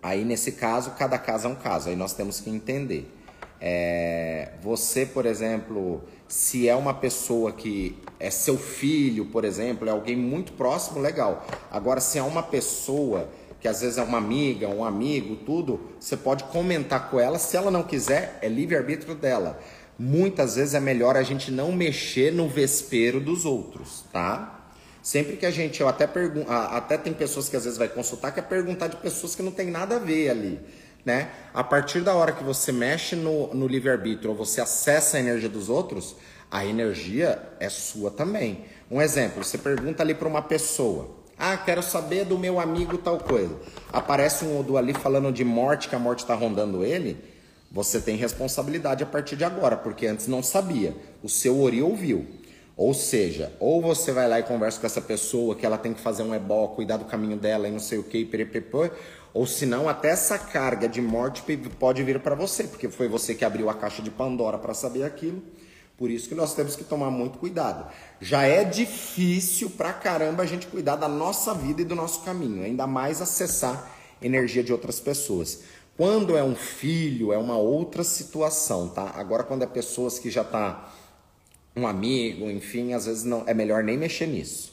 Aí, nesse caso, cada caso é um caso, aí nós temos que entender. É, você, por exemplo, se é uma pessoa que é seu filho, por exemplo, é alguém muito próximo, legal. Agora, se é uma pessoa que às vezes é uma amiga, um amigo, tudo, você pode comentar com ela. Se ela não quiser, é livre-arbítrio dela. Muitas vezes é melhor a gente não mexer no vespeiro dos outros, tá? Sempre que a gente, eu até pergunto, até tem pessoas que às vezes vai consultar que é perguntar de pessoas que não tem nada a ver ali, né? A partir da hora que você mexe no, no livre-arbítrio ou você acessa a energia dos outros, a energia é sua também. Um exemplo, você pergunta ali para uma pessoa, ah, quero saber do meu amigo tal coisa. Aparece um Odu ali falando de morte, que a morte está rondando ele. Você tem responsabilidade a partir de agora, porque antes não sabia. O seu Ori ouviu. Ou seja, ou você vai lá e conversa com essa pessoa que ela tem que fazer um ebó, cuidar do caminho dela e não sei o que, ou senão até essa carga de morte pode vir para você, porque foi você que abriu a caixa de Pandora para saber aquilo. Por isso que nós temos que tomar muito cuidado. Já é difícil pra caramba a gente cuidar da nossa vida e do nosso caminho, ainda mais acessar energia de outras pessoas. Quando é um filho, é uma outra situação, tá? Agora quando é pessoas que já tá um amigo, enfim, às vezes não é melhor nem mexer nisso.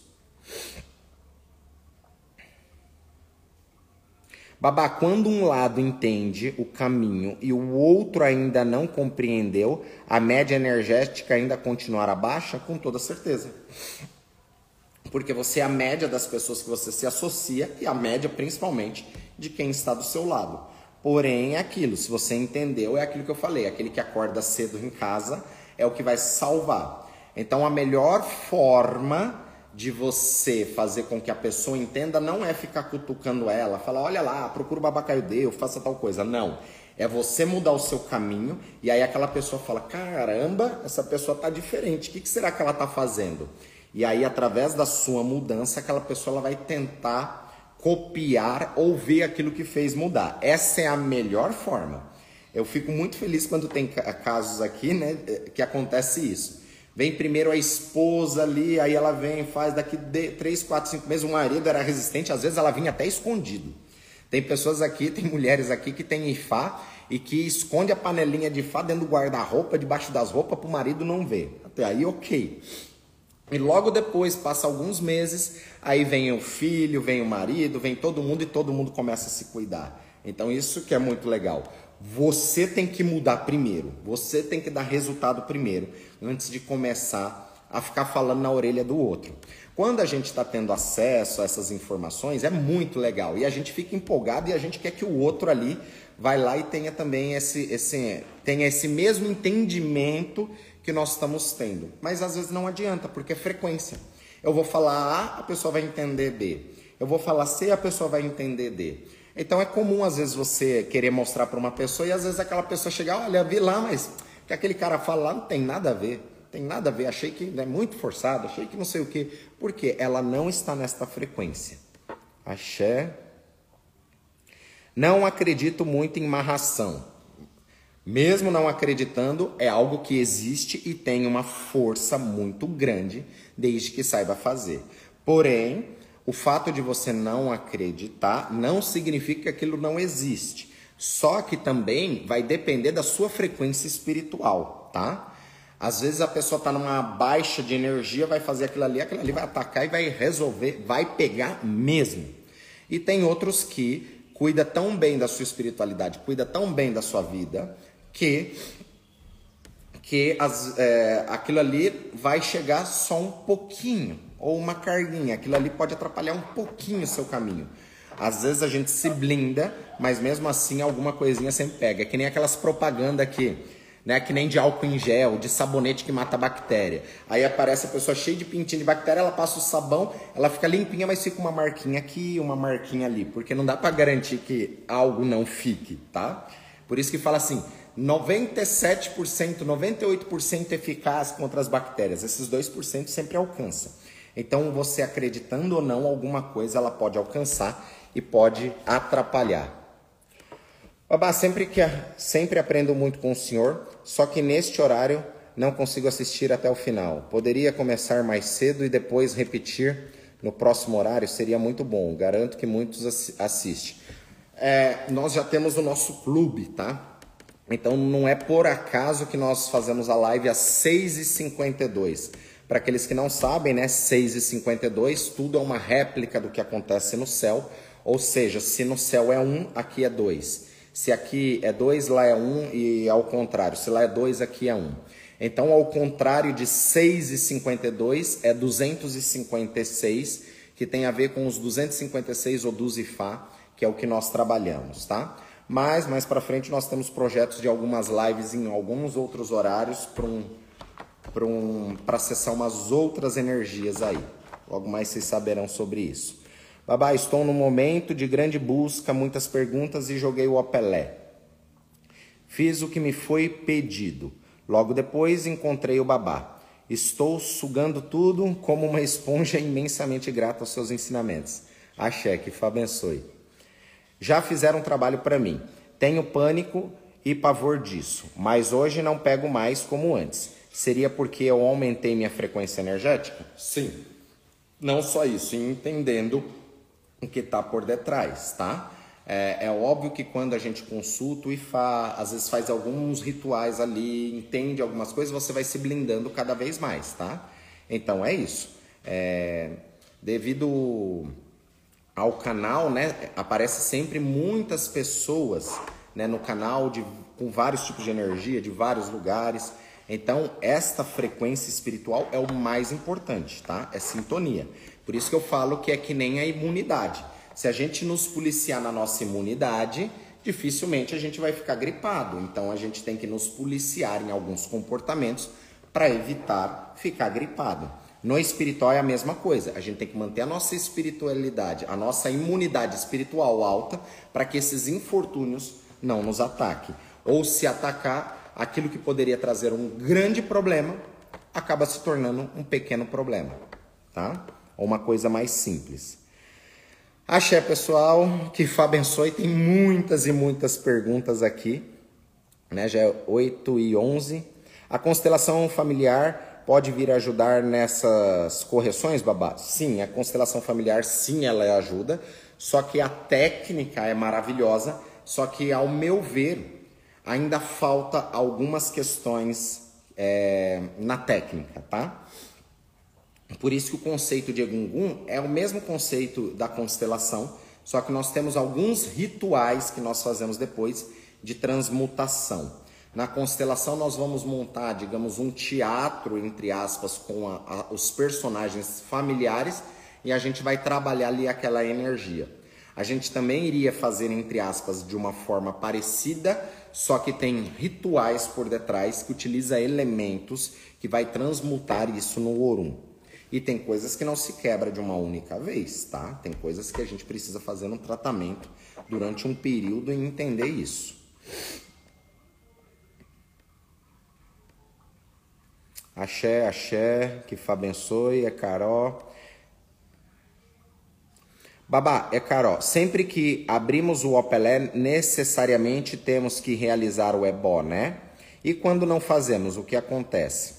Babá, quando um lado entende o caminho e o outro ainda não compreendeu, a média energética ainda continuará baixa? Com toda certeza. Porque você é a média das pessoas que você se associa e a média principalmente de quem está do seu lado. Porém, é aquilo, se você entendeu, é aquilo que eu falei, aquele que acorda cedo em casa é o que vai salvar. Então, a melhor forma de você fazer com que a pessoa entenda não é ficar cutucando ela, falar, olha lá, procura o babacaio deu, faça tal coisa. Não. É você mudar o seu caminho e aí aquela pessoa fala, caramba, essa pessoa tá diferente, o que, que será que ela tá fazendo? E aí, através da sua mudança, aquela pessoa ela vai tentar copiar ou ver aquilo que fez mudar. Essa é a melhor forma. Eu fico muito feliz quando tem casos aqui, né, que acontece isso. Vem primeiro a esposa ali, aí ela vem, faz daqui de 3, 4, 5 meses, o marido era resistente, às vezes ela vinha até escondido. Tem pessoas aqui, tem mulheres aqui que tem ifá e que esconde a panelinha de ifá dentro do guarda-roupa, debaixo das roupas, para o marido não ver. Até aí, ok. E logo depois, passa alguns meses, aí vem o filho, vem o marido, vem todo mundo e todo mundo começa a se cuidar. Então, isso que é muito legal. Você tem que mudar primeiro, você tem que dar resultado primeiro, antes de começar a ficar falando na orelha do outro. Quando a gente está tendo acesso a essas informações, é muito legal e a gente fica empolgado e a gente quer que o outro ali vai lá e tenha também esse, esse, tenha esse mesmo entendimento que nós estamos tendo. Mas às vezes não adianta, porque é frequência. Eu vou falar A, a pessoa vai entender B. Eu vou falar C a pessoa vai entender D. Então é comum às vezes você querer mostrar para uma pessoa e às vezes aquela pessoa chegar, olha, vi lá, mas que aquele cara fala lá não tem nada a ver. Tem nada a ver, achei que é muito forçado, achei que não sei o quê. Porque ela não está nesta frequência. Axé. Não acredito muito em marração. Mesmo não acreditando, é algo que existe e tem uma força muito grande, desde que saiba fazer. Porém, o fato de você não acreditar não significa que aquilo não existe. Só que também vai depender da sua frequência espiritual, tá? Às vezes a pessoa está numa baixa de energia, vai fazer aquilo ali, aquilo ali vai atacar e vai resolver, vai pegar mesmo. E tem outros que cuida tão bem da sua espiritualidade, cuida tão bem da sua vida, que que as, é, aquilo ali vai chegar só um pouquinho, ou uma carguinha. Aquilo ali pode atrapalhar um pouquinho o seu caminho. Às vezes a gente se blinda, mas mesmo assim alguma coisinha sempre pega. É que nem aquelas propagandas aqui, né? Que nem de álcool em gel, de sabonete que mata bactéria. Aí aparece a pessoa cheia de pintinho de bactéria, ela passa o sabão, ela fica limpinha, mas fica uma marquinha aqui, uma marquinha ali, porque não dá para garantir que algo não fique, tá? Por isso que fala assim, 97%, 98% eficaz contra as bactérias. Esses 2% sempre alcança. Então, você acreditando ou não, alguma coisa ela pode alcançar e pode atrapalhar. Babá, sempre que sempre aprendo muito com o senhor, só que neste horário não consigo assistir até o final. Poderia começar mais cedo e depois repetir no próximo horário? Seria muito bom. Garanto que muitos assistem. É, nós já temos o nosso clube, tá? Então não é por acaso que nós fazemos a live às 6h52. Para aqueles que não sabem, né, 6h52, tudo é uma réplica do que acontece no céu. Ou seja, se no céu é 1, aqui é 2. Se aqui é 2, lá é 1 e ao contrário. Se lá é 2, aqui é 1. Então, ao contrário de 6,52 é 256, que tem a ver com os 256 Odus e Fá, que é o que nós trabalhamos, tá? Mas mais para frente nós temos projetos de algumas lives em alguns outros horários para um, um, acessar umas outras energias aí. Logo mais vocês saberão sobre isso. Babá, estou num momento de grande busca, muitas perguntas e joguei o Opelé. Fiz o que me foi pedido. Logo depois encontrei o babá. Estou sugando tudo como uma esponja imensamente grata aos seus ensinamentos. Axé, que abençoe. Já fizeram um trabalho para mim. Tenho pânico e pavor disso, mas hoje não pego mais como antes. Seria porque eu aumentei minha frequência energética? Sim. Não só isso, entendendo o que está por detrás, tá? É, é, óbvio que quando a gente consulta e fa, às vezes faz alguns rituais ali, entende algumas coisas, você vai se blindando cada vez mais, tá? Então é isso. É, devido ao canal, né, aparece sempre muitas pessoas né, no canal de, com vários tipos de energia, de vários lugares. Então, esta frequência espiritual é o mais importante, tá? É sintonia. Por isso que eu falo que é que nem a imunidade. Se a gente nos policiar na nossa imunidade, dificilmente a gente vai ficar gripado. Então, a gente tem que nos policiar em alguns comportamentos para evitar ficar gripado. No espiritual é a mesma coisa. A gente tem que manter a nossa espiritualidade, a nossa imunidade espiritual alta para que esses infortúnios não nos ataquem. Ou se atacar, aquilo que poderia trazer um grande problema acaba se tornando um pequeno problema, tá? Ou uma coisa mais simples. Axé, pessoal, que Fá abençoe. Tem muitas e muitas perguntas aqui, né? Já é 8 e 11. A constelação familiar pode vir ajudar nessas correções, babá? Sim, a constelação familiar, sim, ela ajuda. Só que a técnica é maravilhosa. Só que, ao meu ver, ainda falta algumas questões é, na técnica, tá? Por isso que o conceito de Egungun é o mesmo conceito da constelação, só que nós temos alguns rituais que nós fazemos depois de transmutação. Na constelação nós vamos montar, digamos, um teatro, entre aspas, com a, a, os personagens familiares e a gente vai trabalhar ali aquela energia. A gente também iria fazer, entre aspas, de uma forma parecida, só que tem rituais por detrás que utiliza elementos que vai transmutar isso no Orum. E tem coisas que não se quebra de uma única vez, tá? Tem coisas que a gente precisa fazer um tratamento durante um período e entender isso. Axé, axé, que Fá abençoe, é Caró. Babá, é Caró, sempre que abrimos o Opelé, necessariamente temos que realizar o ebó, né? E quando não fazemos, o que acontece?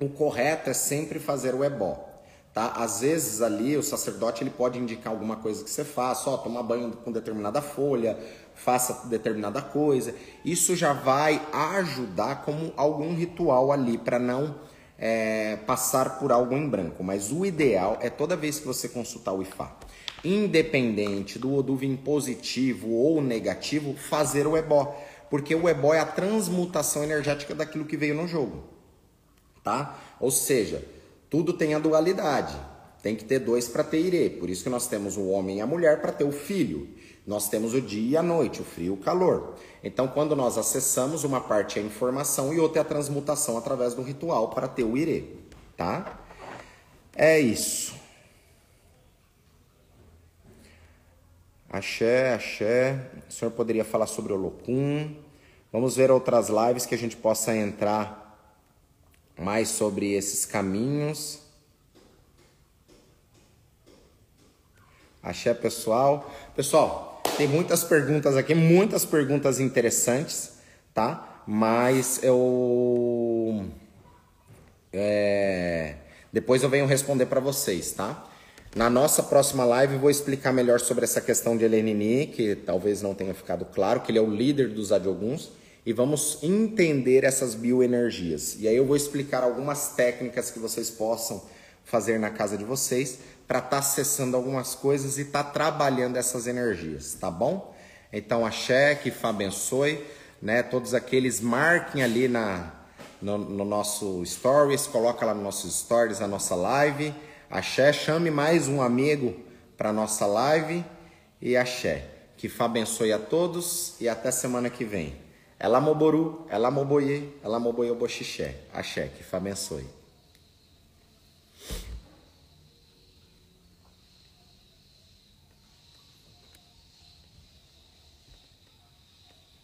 O correto é sempre fazer o ebó. Tá? Às vezes ali o sacerdote ele pode indicar alguma coisa que você faça, ó, tomar banho com determinada folha, faça determinada coisa. Isso já vai ajudar como algum ritual ali para não é, passar por algo em branco. Mas o ideal é toda vez que você consultar o IFA, independente do Oduvim positivo ou negativo, fazer o ebó. Porque o ebó é a transmutação energética daquilo que veio no jogo. Tá? Ou seja, tudo tem a dualidade. Tem que ter dois para ter irê. Por isso que nós temos o homem e a mulher para ter o filho. Nós temos o dia e a noite, o frio e o calor. Então, quando nós acessamos, uma parte é a informação e outra é a transmutação através do ritual para ter o irê, tá? É isso. Axé, axé. O senhor poderia falar sobre o Locum. Vamos ver outras lives que a gente possa entrar mais sobre esses caminhos. Axé, pessoal. Pessoal, tem muitas perguntas aqui, muitas perguntas interessantes, tá? Mas eu. É... Depois eu venho responder para vocês, tá? Na nossa próxima live vou explicar melhor sobre essa questão de Elenini, que talvez não tenha ficado claro, que ele é o líder dos Adioguns e vamos entender essas bioenergias. E aí eu vou explicar algumas técnicas que vocês possam fazer na casa de vocês para estar tá acessando algumas coisas e estar tá trabalhando essas energias, tá bom? Então, axé, que Fá abençoe, né? Todos aqueles marquem ali na, no, no nosso stories, coloca lá no nosso stories, a nossa live. Axé, chame mais um amigo para nossa live e axé. Que Fá abençoe a todos e até semana que vem. Ela moboru, ela moboye, ela moboye boxixé. Axé, que abençoe.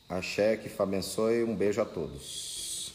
Axé, que abençoe. Um beijo a todos.